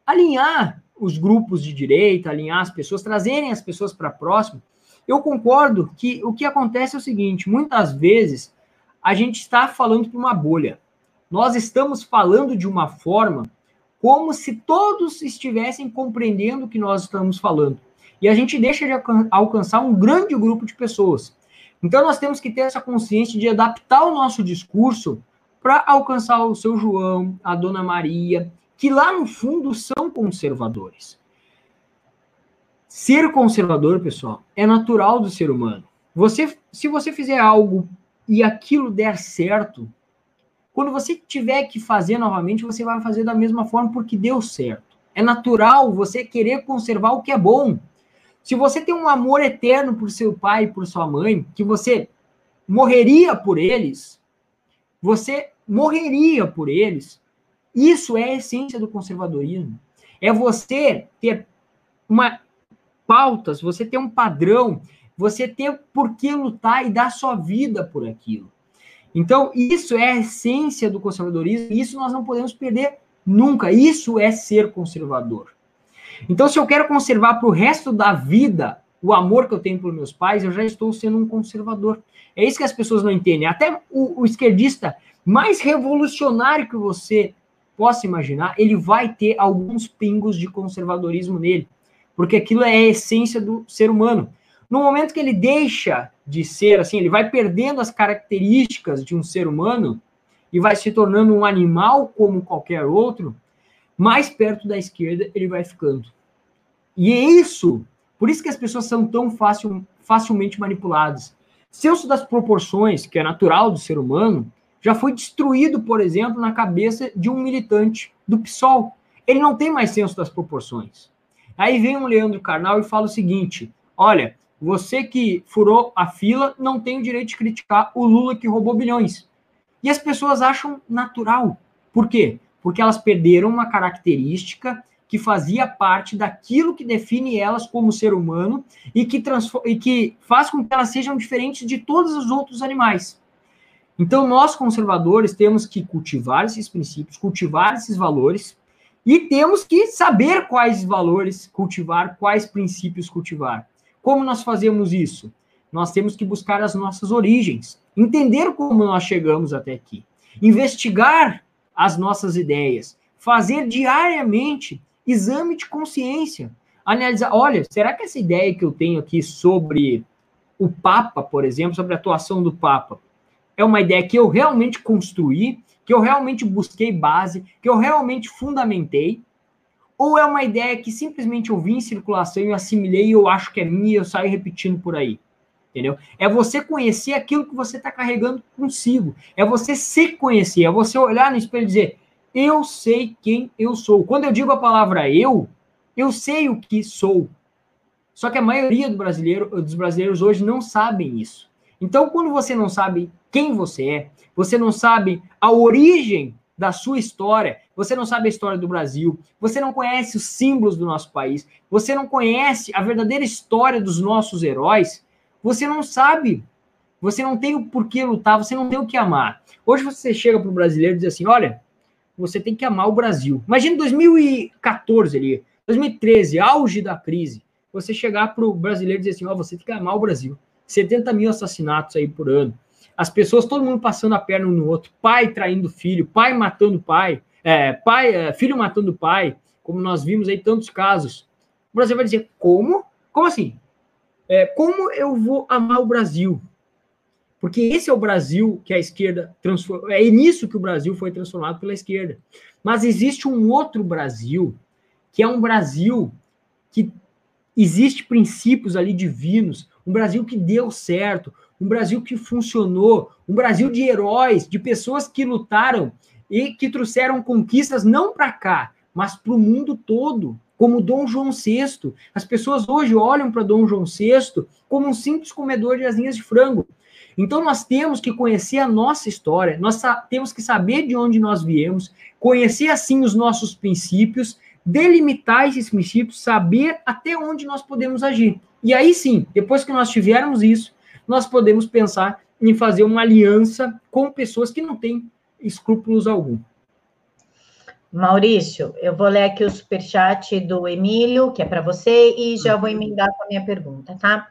alinhar os grupos de direita, alinhar as pessoas, trazerem as pessoas para próximo. Eu concordo que o que acontece é o seguinte: muitas vezes a gente está falando para uma bolha. Nós estamos falando de uma forma como se todos estivessem compreendendo o que nós estamos falando. E a gente deixa de alcançar um grande grupo de pessoas. Então nós temos que ter essa consciência de adaptar o nosso discurso para alcançar o seu João, a Dona Maria, que lá no fundo são conservadores. Ser conservador, pessoal, é natural do ser humano. Você, se você fizer algo e aquilo der certo, quando você tiver que fazer novamente, você vai fazer da mesma forma porque deu certo. É natural você querer conservar o que é bom. Se você tem um amor eterno por seu pai e por sua mãe, que você morreria por eles, você morreria por eles. Isso é a essência do conservadorismo. É você ter uma pautas, você ter um padrão, você ter por que lutar e dar sua vida por aquilo. Então, isso é a essência do conservadorismo, isso nós não podemos perder nunca. Isso é ser conservador. Então, se eu quero conservar para o resto da vida o amor que eu tenho por meus pais, eu já estou sendo um conservador. É isso que as pessoas não entendem. Até o, o esquerdista mais revolucionário que você possa imaginar, ele vai ter alguns pingos de conservadorismo nele, porque aquilo é a essência do ser humano. No momento que ele deixa de ser assim, ele vai perdendo as características de um ser humano e vai se tornando um animal como qualquer outro, mais perto da esquerda ele vai ficando. E é isso, por isso que as pessoas são tão facil, facilmente manipuladas. Senso das proporções, que é natural do ser humano, já foi destruído, por exemplo, na cabeça de um militante do PSOL. Ele não tem mais senso das proporções. Aí vem um Leandro Carnal e fala o seguinte: olha, você que furou a fila não tem o direito de criticar o Lula que roubou bilhões. E as pessoas acham natural. Por quê? Porque elas perderam uma característica que fazia parte daquilo que define elas como ser humano e que, e que faz com que elas sejam diferentes de todos os outros animais. Então, nós conservadores temos que cultivar esses princípios, cultivar esses valores e temos que saber quais valores cultivar, quais princípios cultivar. Como nós fazemos isso? Nós temos que buscar as nossas origens, entender como nós chegamos até aqui, investigar as nossas ideias, fazer diariamente exame de consciência, analisar, olha, será que essa ideia que eu tenho aqui sobre o Papa, por exemplo, sobre a atuação do Papa, é uma ideia que eu realmente construí, que eu realmente busquei base, que eu realmente fundamentei, ou é uma ideia que simplesmente eu vi em circulação e assimilei e eu acho que é minha e eu saio repetindo por aí? Entendeu? É você conhecer aquilo que você está carregando consigo. É você se conhecer. É você olhar no espelho e dizer: Eu sei quem eu sou. Quando eu digo a palavra eu, eu sei o que sou. Só que a maioria do brasileiro, dos brasileiros hoje não sabem isso. Então, quando você não sabe quem você é, você não sabe a origem da sua história, você não sabe a história do Brasil, você não conhece os símbolos do nosso país, você não conhece a verdadeira história dos nossos heróis, você não sabe, você não tem o porquê lutar, você não tem o que amar. Hoje você chega para o brasileiro e diz assim: olha, você tem que amar o Brasil. Imagina 2014 ali, 2013, auge da crise. Você chegar para o brasileiro e dizer assim: ó, oh, você tem que amar o Brasil. 70 mil assassinatos aí por ano as pessoas, todo mundo passando a perna um no outro, pai traindo filho, pai matando pai, é, pai, é, filho matando pai, como nós vimos aí tantos casos. O Brasil vai dizer, como? Como assim? É, como eu vou amar o Brasil? Porque esse é o Brasil que a esquerda transformou, é nisso que o Brasil foi transformado pela esquerda. Mas existe um outro Brasil, que é um Brasil que existe princípios ali divinos, um Brasil que deu certo, um Brasil que funcionou, um Brasil de heróis, de pessoas que lutaram e que trouxeram conquistas não para cá, mas para o mundo todo, como Dom João VI. As pessoas hoje olham para Dom João VI como um simples comedor de asinhas de frango. Então nós temos que conhecer a nossa história, nós temos que saber de onde nós viemos, conhecer assim os nossos princípios, delimitar esses princípios, saber até onde nós podemos agir. E aí sim, depois que nós tivermos isso, nós podemos pensar em fazer uma aliança com pessoas que não têm escrúpulos algum. Maurício, eu vou ler aqui o superchat do Emílio, que é para você, e já vou emendar com a minha pergunta, tá?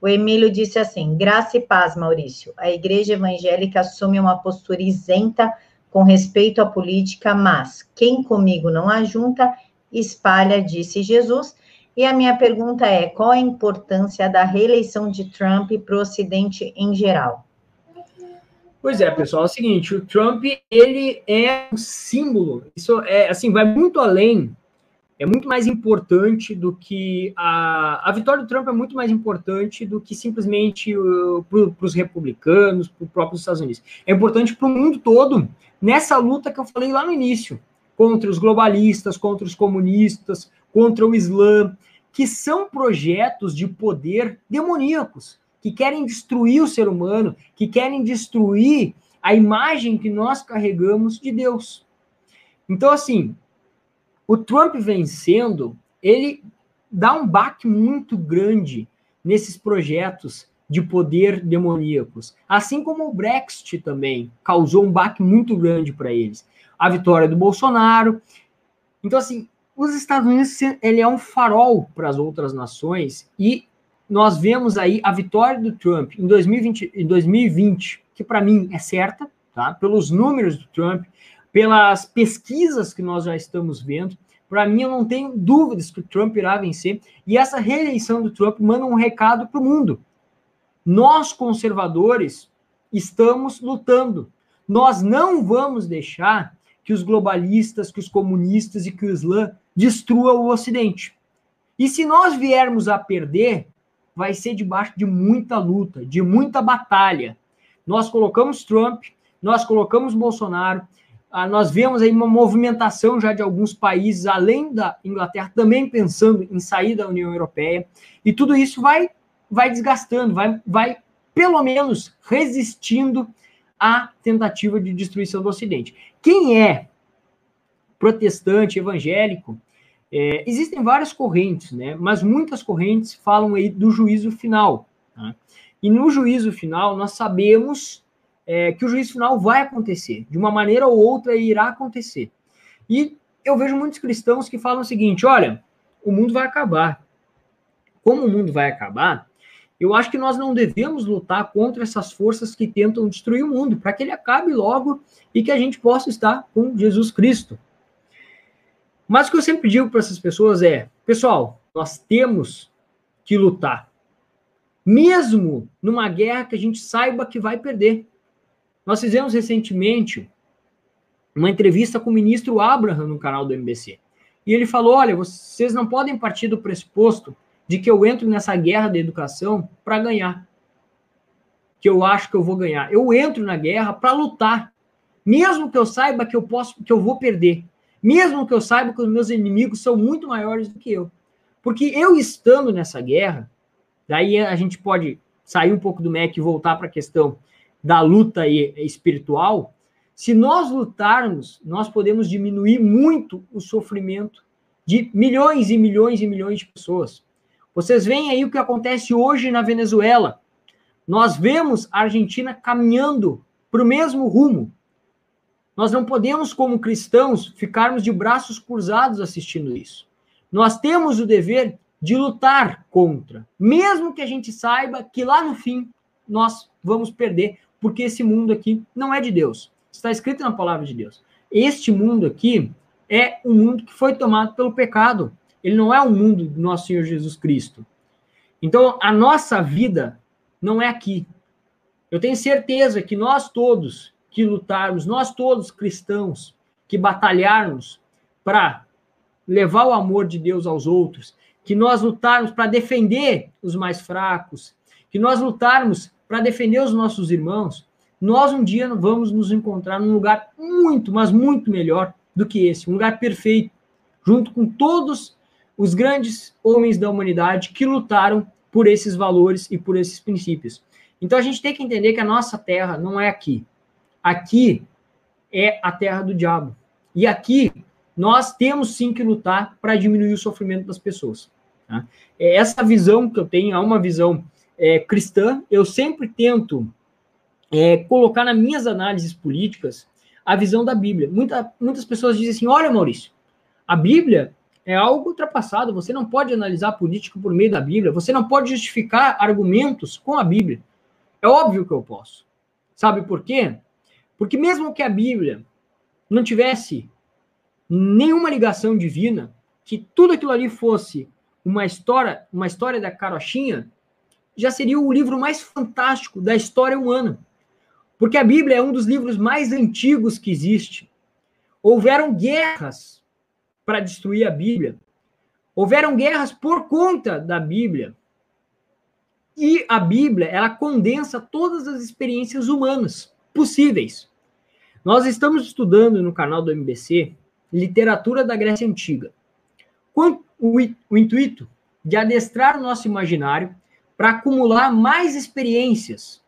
O Emílio disse assim: graça e paz, Maurício. A igreja evangélica assume uma postura isenta com respeito à política, mas quem comigo não ajunta, espalha, disse Jesus. E a minha pergunta é: qual a importância da reeleição de Trump para o Ocidente em geral? Pois é, pessoal, é o seguinte, o Trump, ele é um símbolo, isso é, assim, vai muito além, é muito mais importante do que, a, a vitória do Trump é muito mais importante do que simplesmente uh, para os republicanos, para os próprios Estados Unidos. É importante para o mundo todo, nessa luta que eu falei lá no início, contra os globalistas, contra os comunistas, contra o Islã, que são projetos de poder demoníacos, que querem destruir o ser humano, que querem destruir a imagem que nós carregamos de Deus. Então, assim, o Trump vencendo, ele dá um baque muito grande nesses projetos de poder demoníacos. Assim como o Brexit também causou um baque muito grande para eles. A vitória do Bolsonaro. Então, assim, os Estados Unidos ele é um farol para as outras nações e nós vemos aí a vitória do Trump em 2020, em 2020 que para mim é certa, tá? Pelos números do Trump, pelas pesquisas que nós já estamos vendo, para mim eu não tenho dúvidas que o Trump irá vencer. E essa reeleição do Trump manda um recado para o mundo. Nós conservadores estamos lutando. Nós não vamos deixar que os globalistas, que os comunistas e que o Islã destrua o Ocidente. E se nós viermos a perder, vai ser debaixo de muita luta, de muita batalha. Nós colocamos Trump, nós colocamos Bolsonaro, ah, nós vemos aí uma movimentação já de alguns países, além da Inglaterra, também pensando em sair da União Europeia, e tudo isso vai, vai desgastando, vai, vai pelo menos resistindo à tentativa de destruição do Ocidente. Quem é protestante, evangélico, é, existem várias correntes, né? Mas muitas correntes falam aí do juízo final. Tá? E no juízo final, nós sabemos é, que o juízo final vai acontecer. De uma maneira ou outra, irá acontecer. E eu vejo muitos cristãos que falam o seguinte: olha, o mundo vai acabar. Como o mundo vai acabar, eu acho que nós não devemos lutar contra essas forças que tentam destruir o mundo, para que ele acabe logo e que a gente possa estar com Jesus Cristo. Mas o que eu sempre digo para essas pessoas é: pessoal, nós temos que lutar. Mesmo numa guerra que a gente saiba que vai perder. Nós fizemos recentemente uma entrevista com o ministro Abraham no canal do MBC. E ele falou: olha, vocês não podem partir do pressuposto de que eu entro nessa guerra da educação para ganhar. Que eu acho que eu vou ganhar. Eu entro na guerra para lutar. Mesmo que eu saiba que eu posso, que eu vou perder mesmo que eu saiba que os meus inimigos são muito maiores do que eu. Porque eu estando nessa guerra, daí a gente pode sair um pouco do MEC e voltar para a questão da luta espiritual. Se nós lutarmos, nós podemos diminuir muito o sofrimento de milhões e milhões e milhões de pessoas. Vocês veem aí o que acontece hoje na Venezuela. Nós vemos a Argentina caminhando para o mesmo rumo. Nós não podemos, como cristãos, ficarmos de braços cruzados assistindo isso. Nós temos o dever de lutar contra, mesmo que a gente saiba que lá no fim nós vamos perder, porque esse mundo aqui não é de Deus. Está escrito na palavra de Deus. Este mundo aqui é um mundo que foi tomado pelo pecado. Ele não é o mundo do nosso Senhor Jesus Cristo. Então, a nossa vida não é aqui. Eu tenho certeza que nós todos que lutarmos, nós todos cristãos, que batalharmos para levar o amor de Deus aos outros, que nós lutarmos para defender os mais fracos, que nós lutarmos para defender os nossos irmãos, nós um dia vamos nos encontrar num lugar muito, mas muito melhor do que esse, um lugar perfeito, junto com todos os grandes homens da humanidade que lutaram por esses valores e por esses princípios. Então a gente tem que entender que a nossa terra não é aqui. Aqui é a terra do diabo. E aqui nós temos sim que lutar para diminuir o sofrimento das pessoas. Tá? É essa visão que eu tenho é uma visão é, cristã. Eu sempre tento é, colocar nas minhas análises políticas a visão da Bíblia. Muita, muitas pessoas dizem assim: olha, Maurício, a Bíblia é algo ultrapassado. Você não pode analisar a política por meio da Bíblia. Você não pode justificar argumentos com a Bíblia. É óbvio que eu posso. Sabe por quê? Porque mesmo que a Bíblia não tivesse nenhuma ligação divina, que tudo aquilo ali fosse uma história, uma história da carochinha, já seria o livro mais fantástico da história humana. Porque a Bíblia é um dos livros mais antigos que existe. Houveram guerras para destruir a Bíblia. Houveram guerras por conta da Bíblia. E a Bíblia, ela condensa todas as experiências humanas possíveis. Nós estamos estudando no canal do MBC literatura da Grécia Antiga. Com o, intuito de adestrar o nosso imaginário para acumular mais experiências.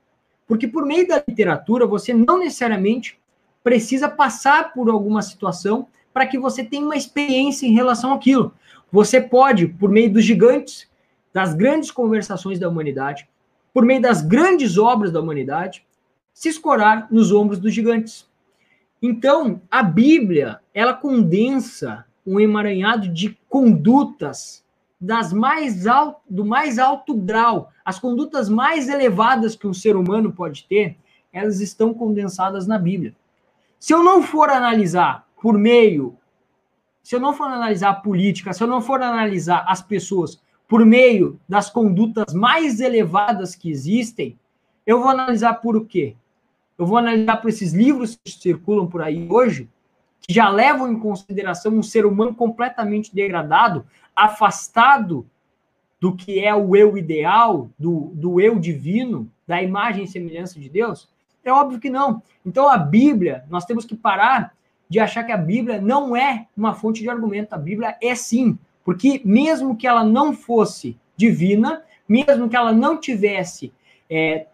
Porque por meio da literatura, você não necessariamente precisa passar por alguma situação para que você tenha uma experiência em relação àquilo. Você pode, por meio dos gigantes, das grandes conversações da humanidade, por meio das grandes obras da humanidade, se escorar nos ombros dos gigantes. Então, a Bíblia, ela condensa um emaranhado de condutas das mais alto, do mais alto grau, as condutas mais elevadas que um ser humano pode ter, elas estão condensadas na Bíblia. Se eu não for analisar por meio, se eu não for analisar a política, se eu não for analisar as pessoas por meio das condutas mais elevadas que existem, eu vou analisar por o quê? Eu vou analisar por esses livros que circulam por aí hoje, que já levam em consideração um ser humano completamente degradado, afastado do que é o eu ideal, do, do eu divino, da imagem e semelhança de Deus? É óbvio que não. Então a Bíblia, nós temos que parar de achar que a Bíblia não é uma fonte de argumento. A Bíblia é sim, porque mesmo que ela não fosse divina, mesmo que ela não tivesse é,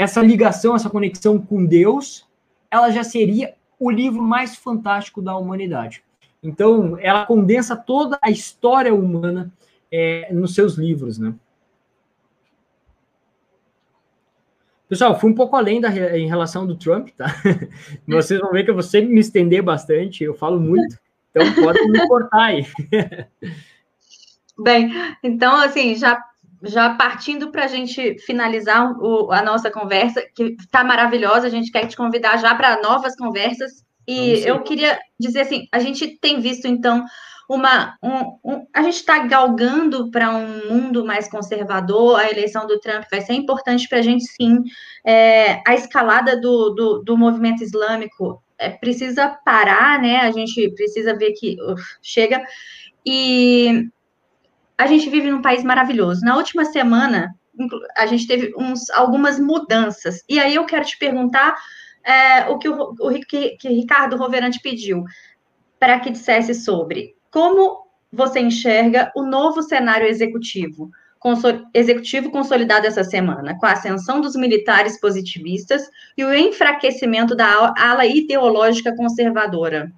essa ligação, essa conexão com Deus, ela já seria o livro mais fantástico da humanidade. Então, ela condensa toda a história humana é, nos seus livros, né? Pessoal, fui um pouco além da, em relação do Trump, tá? *laughs* Vocês vão ver que eu vou sempre me estender bastante, eu falo muito, então podem me cortar aí. *laughs* Bem, então, assim, já, já partindo para a gente finalizar o, a nossa conversa, que está maravilhosa, a gente quer te convidar já para novas conversas, e eu queria dizer assim, a gente tem visto, então, uma. Um, um, a gente está galgando para um mundo mais conservador, a eleição do Trump vai ser importante para a gente, sim. É, a escalada do, do, do movimento islâmico é, precisa parar, né? A gente precisa ver que chega. E a gente vive num país maravilhoso. Na última semana, a gente teve uns, algumas mudanças. E aí eu quero te perguntar é, o que o, o que, que Ricardo Roverante pediu para que dissesse sobre como você enxerga o novo cenário executivo, executivo consolidado essa semana, com a ascensão dos militares positivistas e o enfraquecimento da ala ideológica conservadora?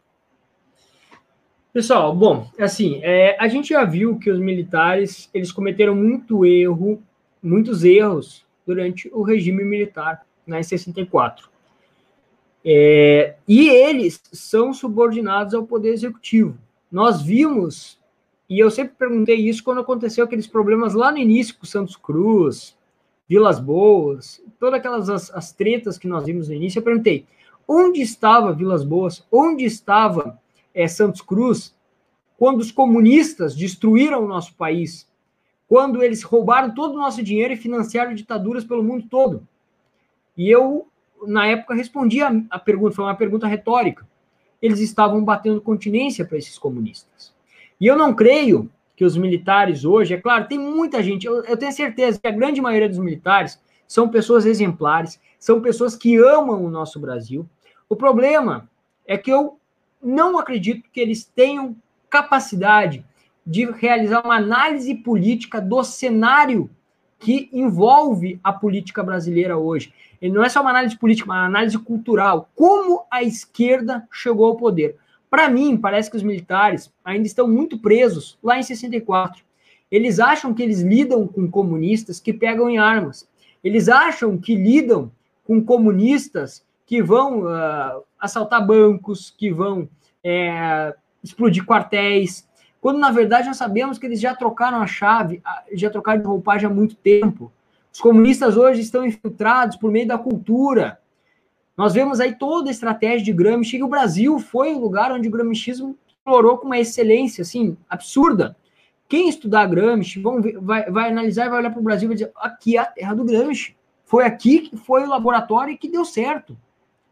Pessoal, bom, assim, é, a gente já viu que os militares eles cometeram muito erro, muitos erros durante o regime militar, né, em 64. É, e eles são subordinados ao poder executivo. Nós vimos, e eu sempre perguntei isso quando aconteceu aqueles problemas lá no início com Santos Cruz, Vilas Boas, todas aquelas as, as tretas que nós vimos no início, eu perguntei, onde estava Vilas Boas? Onde estava é, Santos Cruz quando os comunistas destruíram o nosso país? Quando eles roubaram todo o nosso dinheiro e financiaram ditaduras pelo mundo todo? E eu, na época, respondi a, a pergunta, foi uma pergunta retórica eles estavam batendo continência para esses comunistas. E eu não creio que os militares hoje, é claro, tem muita gente, eu, eu tenho certeza que a grande maioria dos militares são pessoas exemplares, são pessoas que amam o nosso Brasil. O problema é que eu não acredito que eles tenham capacidade de realizar uma análise política do cenário que envolve a política brasileira hoje. Ele não é só uma análise política, uma análise cultural. Como a esquerda chegou ao poder? Para mim, parece que os militares ainda estão muito presos lá em 64. Eles acham que eles lidam com comunistas que pegam em armas. Eles acham que lidam com comunistas que vão uh, assaltar bancos, que vão é, explodir quartéis, quando na verdade nós sabemos que eles já trocaram a chave, já trocaram de roupagem há muito tempo. Os comunistas hoje estão infiltrados por meio da cultura. Nós vemos aí toda a estratégia de Gramsci, e o Brasil foi o lugar onde o gramscismo explorou com uma excelência, assim, absurda. quem estudar Gramsci ver, vai, vai analisar e vai olhar para o Brasil e vai dizer: aqui é a terra do Gramsci. Foi aqui que foi o laboratório que deu certo,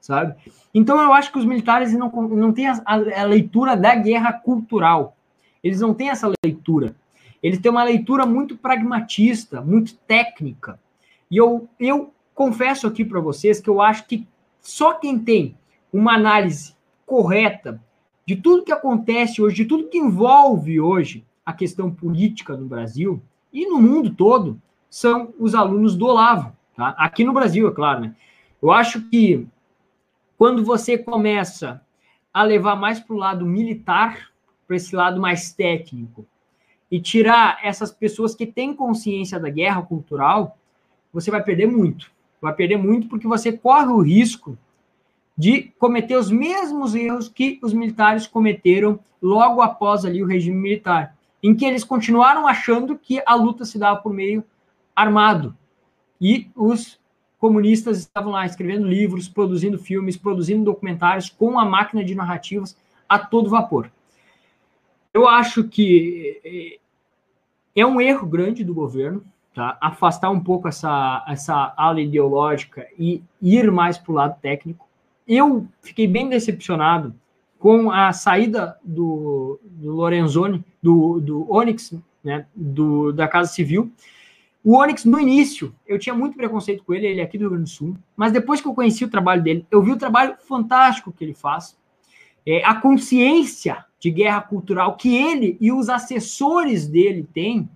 sabe? Então eu acho que os militares não, não têm a, a leitura da guerra cultural. Eles não têm essa leitura. Eles têm uma leitura muito pragmatista, muito técnica. E eu, eu confesso aqui para vocês que eu acho que só quem tem uma análise correta de tudo que acontece hoje, de tudo que envolve hoje a questão política no Brasil e no mundo todo, são os alunos do Olavo. Tá? Aqui no Brasil, é claro. Né? Eu acho que quando você começa a levar mais para o lado militar, para esse lado mais técnico, e tirar essas pessoas que têm consciência da guerra cultural, você vai perder muito. Vai perder muito porque você corre o risco de cometer os mesmos erros que os militares cometeram logo após ali o regime militar, em que eles continuaram achando que a luta se dava por meio armado. E os comunistas estavam lá escrevendo livros, produzindo filmes, produzindo documentários com a máquina de narrativas a todo vapor. Eu acho que eh, é um erro grande do governo tá? afastar um pouco essa, essa ala ideológica e ir mais para o lado técnico. Eu fiquei bem decepcionado com a saída do, do Lorenzoni, do, do Onyx, né, do, da Casa Civil. O Onyx, no início, eu tinha muito preconceito com ele, ele é aqui do Rio Grande do Sul, mas depois que eu conheci o trabalho dele, eu vi o trabalho fantástico que ele faz, é, a consciência de guerra cultural que ele e os assessores dele têm.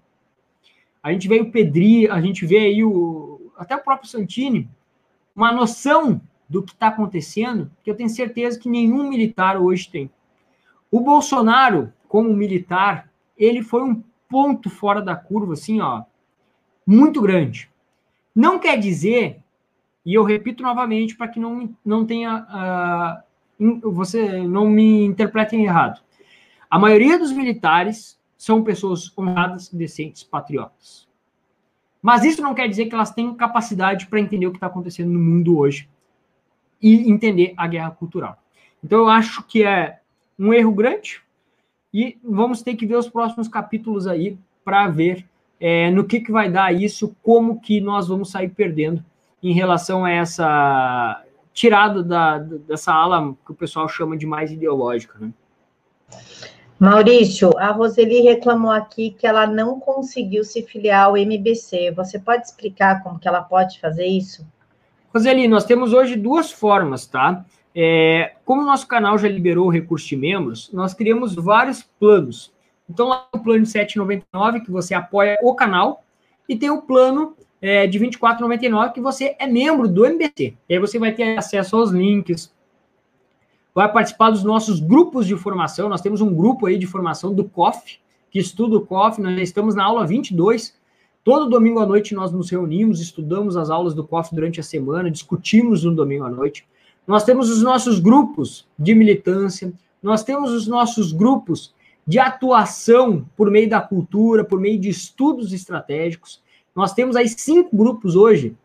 A gente vê o Pedri, a gente vê aí o, até o próprio Santini, uma noção do que está acontecendo, que eu tenho certeza que nenhum militar hoje tem. O Bolsonaro, como militar, ele foi um ponto fora da curva, assim, ó, muito grande. Não quer dizer, e eu repito novamente para que não, não tenha. Uh, você não me interpretem errado. A maioria dos militares são pessoas honradas, decentes, patriotas. Mas isso não quer dizer que elas tenham capacidade para entender o que está acontecendo no mundo hoje e entender a guerra cultural. Então, eu acho que é um erro grande e vamos ter que ver os próximos capítulos aí para ver é, no que, que vai dar isso, como que nós vamos sair perdendo em relação a essa tirada da, dessa ala que o pessoal chama de mais ideológica, né? Maurício, a Roseli reclamou aqui que ela não conseguiu se filiar ao MBC. Você pode explicar como que ela pode fazer isso? Roseli, nós temos hoje duas formas, tá? É, como o nosso canal já liberou o recurso de membros, nós criamos vários planos. Então, lá o plano de 7,99, que você apoia o canal, e tem o plano é, de 24,99, que você é membro do MBC. E aí você vai ter acesso aos links, vai participar dos nossos grupos de formação. Nós temos um grupo aí de formação do COF, que estuda o COF. Nós estamos na aula 22. Todo domingo à noite nós nos reunimos, estudamos as aulas do COF durante a semana, discutimos no domingo à noite. Nós temos os nossos grupos de militância, nós temos os nossos grupos de atuação por meio da cultura, por meio de estudos estratégicos. Nós temos aí cinco grupos hoje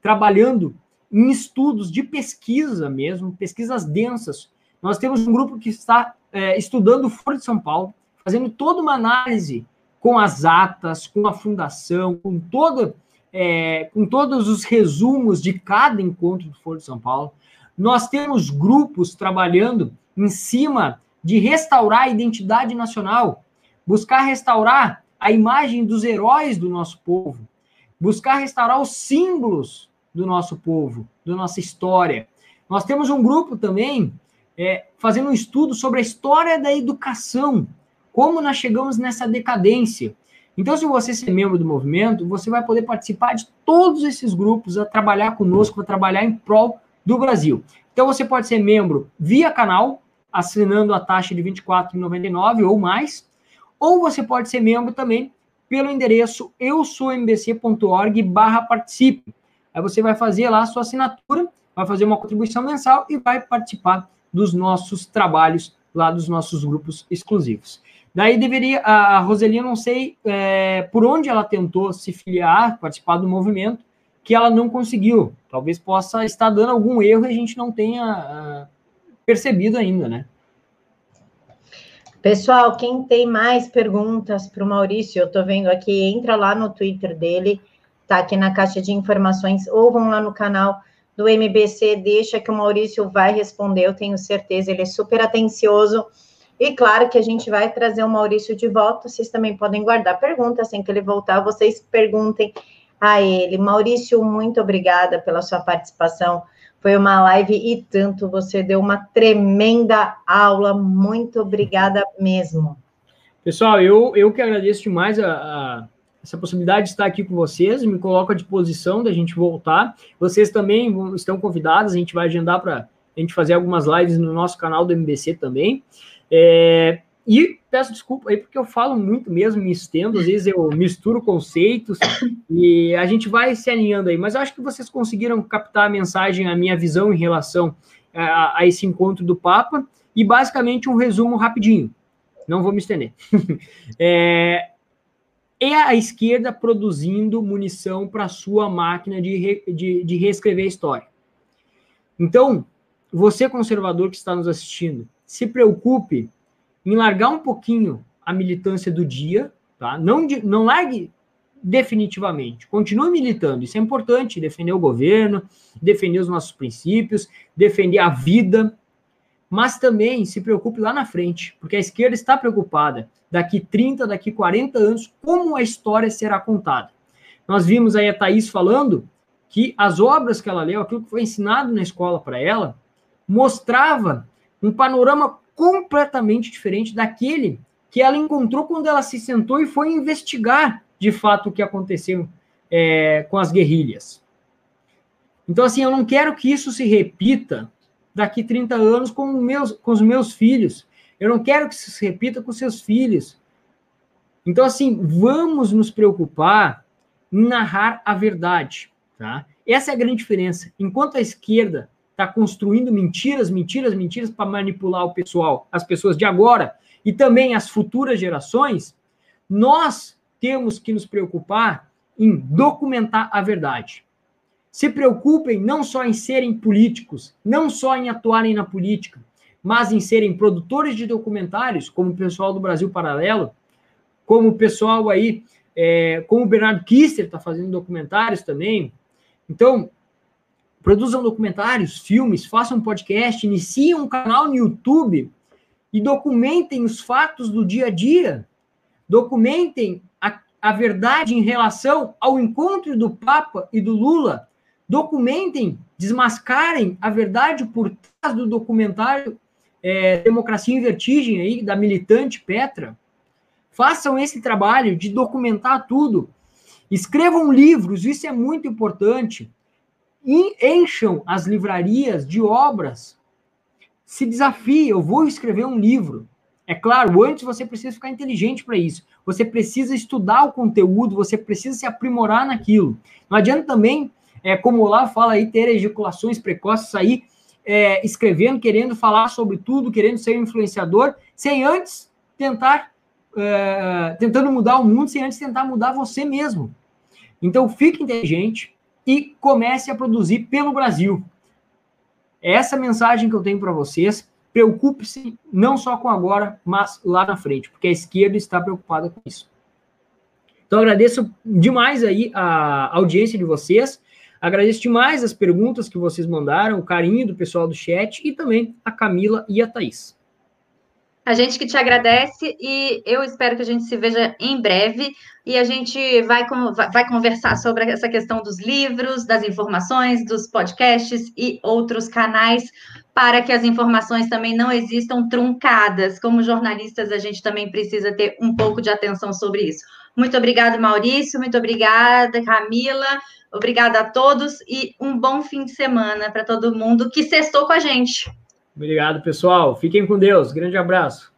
trabalhando em estudos de pesquisa mesmo, pesquisas densas nós temos um grupo que está é, estudando o Foro de São Paulo, fazendo toda uma análise com as atas, com a fundação, com todo, é, com todos os resumos de cada encontro do Foro de São Paulo. Nós temos grupos trabalhando em cima de restaurar a identidade nacional, buscar restaurar a imagem dos heróis do nosso povo, buscar restaurar os símbolos do nosso povo, da nossa história. Nós temos um grupo também é, fazendo um estudo sobre a história da educação, como nós chegamos nessa decadência. Então, se você ser membro do movimento, você vai poder participar de todos esses grupos, a trabalhar conosco, a trabalhar em prol do Brasil. Então, você pode ser membro via canal, assinando a taxa de R$ 24,99 ou mais, ou você pode ser membro também pelo endereço eusoumbc.org barra participe. Aí você vai fazer lá a sua assinatura, vai fazer uma contribuição mensal e vai participar dos nossos trabalhos lá dos nossos grupos exclusivos. Daí deveria, a Roselinha, não sei é, por onde ela tentou se filiar, participar do movimento, que ela não conseguiu. Talvez possa estar dando algum erro e a gente não tenha uh, percebido ainda, né? Pessoal, quem tem mais perguntas para o Maurício, eu estou vendo aqui, entra lá no Twitter dele, tá aqui na caixa de informações, ou vão lá no canal do MBC, deixa que o Maurício vai responder, eu tenho certeza, ele é super atencioso. E claro que a gente vai trazer o Maurício de volta, vocês também podem guardar perguntas, assim que ele voltar, vocês perguntem a ele. Maurício, muito obrigada pela sua participação. Foi uma live e tanto, você deu uma tremenda aula, muito obrigada mesmo. Pessoal, eu, eu que agradeço demais a, a essa possibilidade de estar aqui com vocês, me coloco à disposição da gente voltar. Vocês também estão convidados, a gente vai agendar para a gente fazer algumas lives no nosso canal do MBC também. É, e peço desculpa aí porque eu falo muito mesmo, me estendo, às vezes eu misturo conceitos e a gente vai se alinhando aí. Mas eu acho que vocês conseguiram captar a mensagem, a minha visão em relação a, a esse encontro do Papa e basicamente um resumo rapidinho. Não vou me estender. *laughs* é, é a esquerda produzindo munição para sua máquina de, re, de, de reescrever a história. Então, você conservador que está nos assistindo, se preocupe em largar um pouquinho a militância do dia, tá? Não, não largue definitivamente. Continue militando. Isso é importante, defender o governo, defender os nossos princípios, defender a vida, mas também se preocupe lá na frente, porque a esquerda está preocupada daqui 30, daqui 40 anos, como a história será contada. Nós vimos aí a Thaís falando que as obras que ela leu, aquilo que foi ensinado na escola para ela, mostrava um panorama completamente diferente daquele que ela encontrou quando ela se sentou e foi investigar de fato o que aconteceu é, com as guerrilhas. Então, assim, eu não quero que isso se repita daqui 30 anos com, meus, com os meus filhos. Eu não quero que isso se repita com seus filhos. Então, assim, vamos nos preocupar em narrar a verdade. Tá? Essa é a grande diferença. Enquanto a esquerda está construindo mentiras, mentiras, mentiras para manipular o pessoal, as pessoas de agora e também as futuras gerações, nós temos que nos preocupar em documentar a verdade. Se preocupem não só em serem políticos, não só em atuarem na política, mas em serem produtores de documentários, como o pessoal do Brasil Paralelo, como o pessoal aí, é, como o Bernardo Kister está fazendo documentários também. Então, produzam documentários, filmes, façam podcast, iniciem um canal no YouTube e documentem os fatos do dia a dia, documentem a, a verdade em relação ao encontro do Papa e do Lula, documentem, desmascarem a verdade por trás do documentário é, Democracia em Vertigem aí, da militante Petra. Façam esse trabalho de documentar tudo. Escrevam livros, isso é muito importante encham as livrarias de obras. Se desafie, eu vou escrever um livro. É claro, antes você precisa ficar inteligente para isso. Você precisa estudar o conteúdo, você precisa se aprimorar naquilo. Não adianta também, é, como Olavo fala aí, ter ejaculações precoces, sair é, escrevendo, querendo falar sobre tudo, querendo ser um influenciador, sem antes tentar, é, tentando mudar o mundo, sem antes tentar mudar você mesmo. Então, fique inteligente, e comece a produzir pelo Brasil. É essa mensagem que eu tenho para vocês. Preocupe-se não só com agora, mas lá na frente, porque a esquerda está preocupada com isso. Então, agradeço demais aí a audiência de vocês. Agradeço demais as perguntas que vocês mandaram, o carinho do pessoal do chat e também a Camila e a Thaís. A gente que te agradece e eu espero que a gente se veja em breve e a gente vai, vai conversar sobre essa questão dos livros, das informações, dos podcasts e outros canais para que as informações também não existam truncadas. Como jornalistas, a gente também precisa ter um pouco de atenção sobre isso. Muito obrigada, Maurício. Muito obrigada, Camila. Obrigada a todos e um bom fim de semana para todo mundo que sextou com a gente. Obrigado, pessoal. Fiquem com Deus. Grande abraço.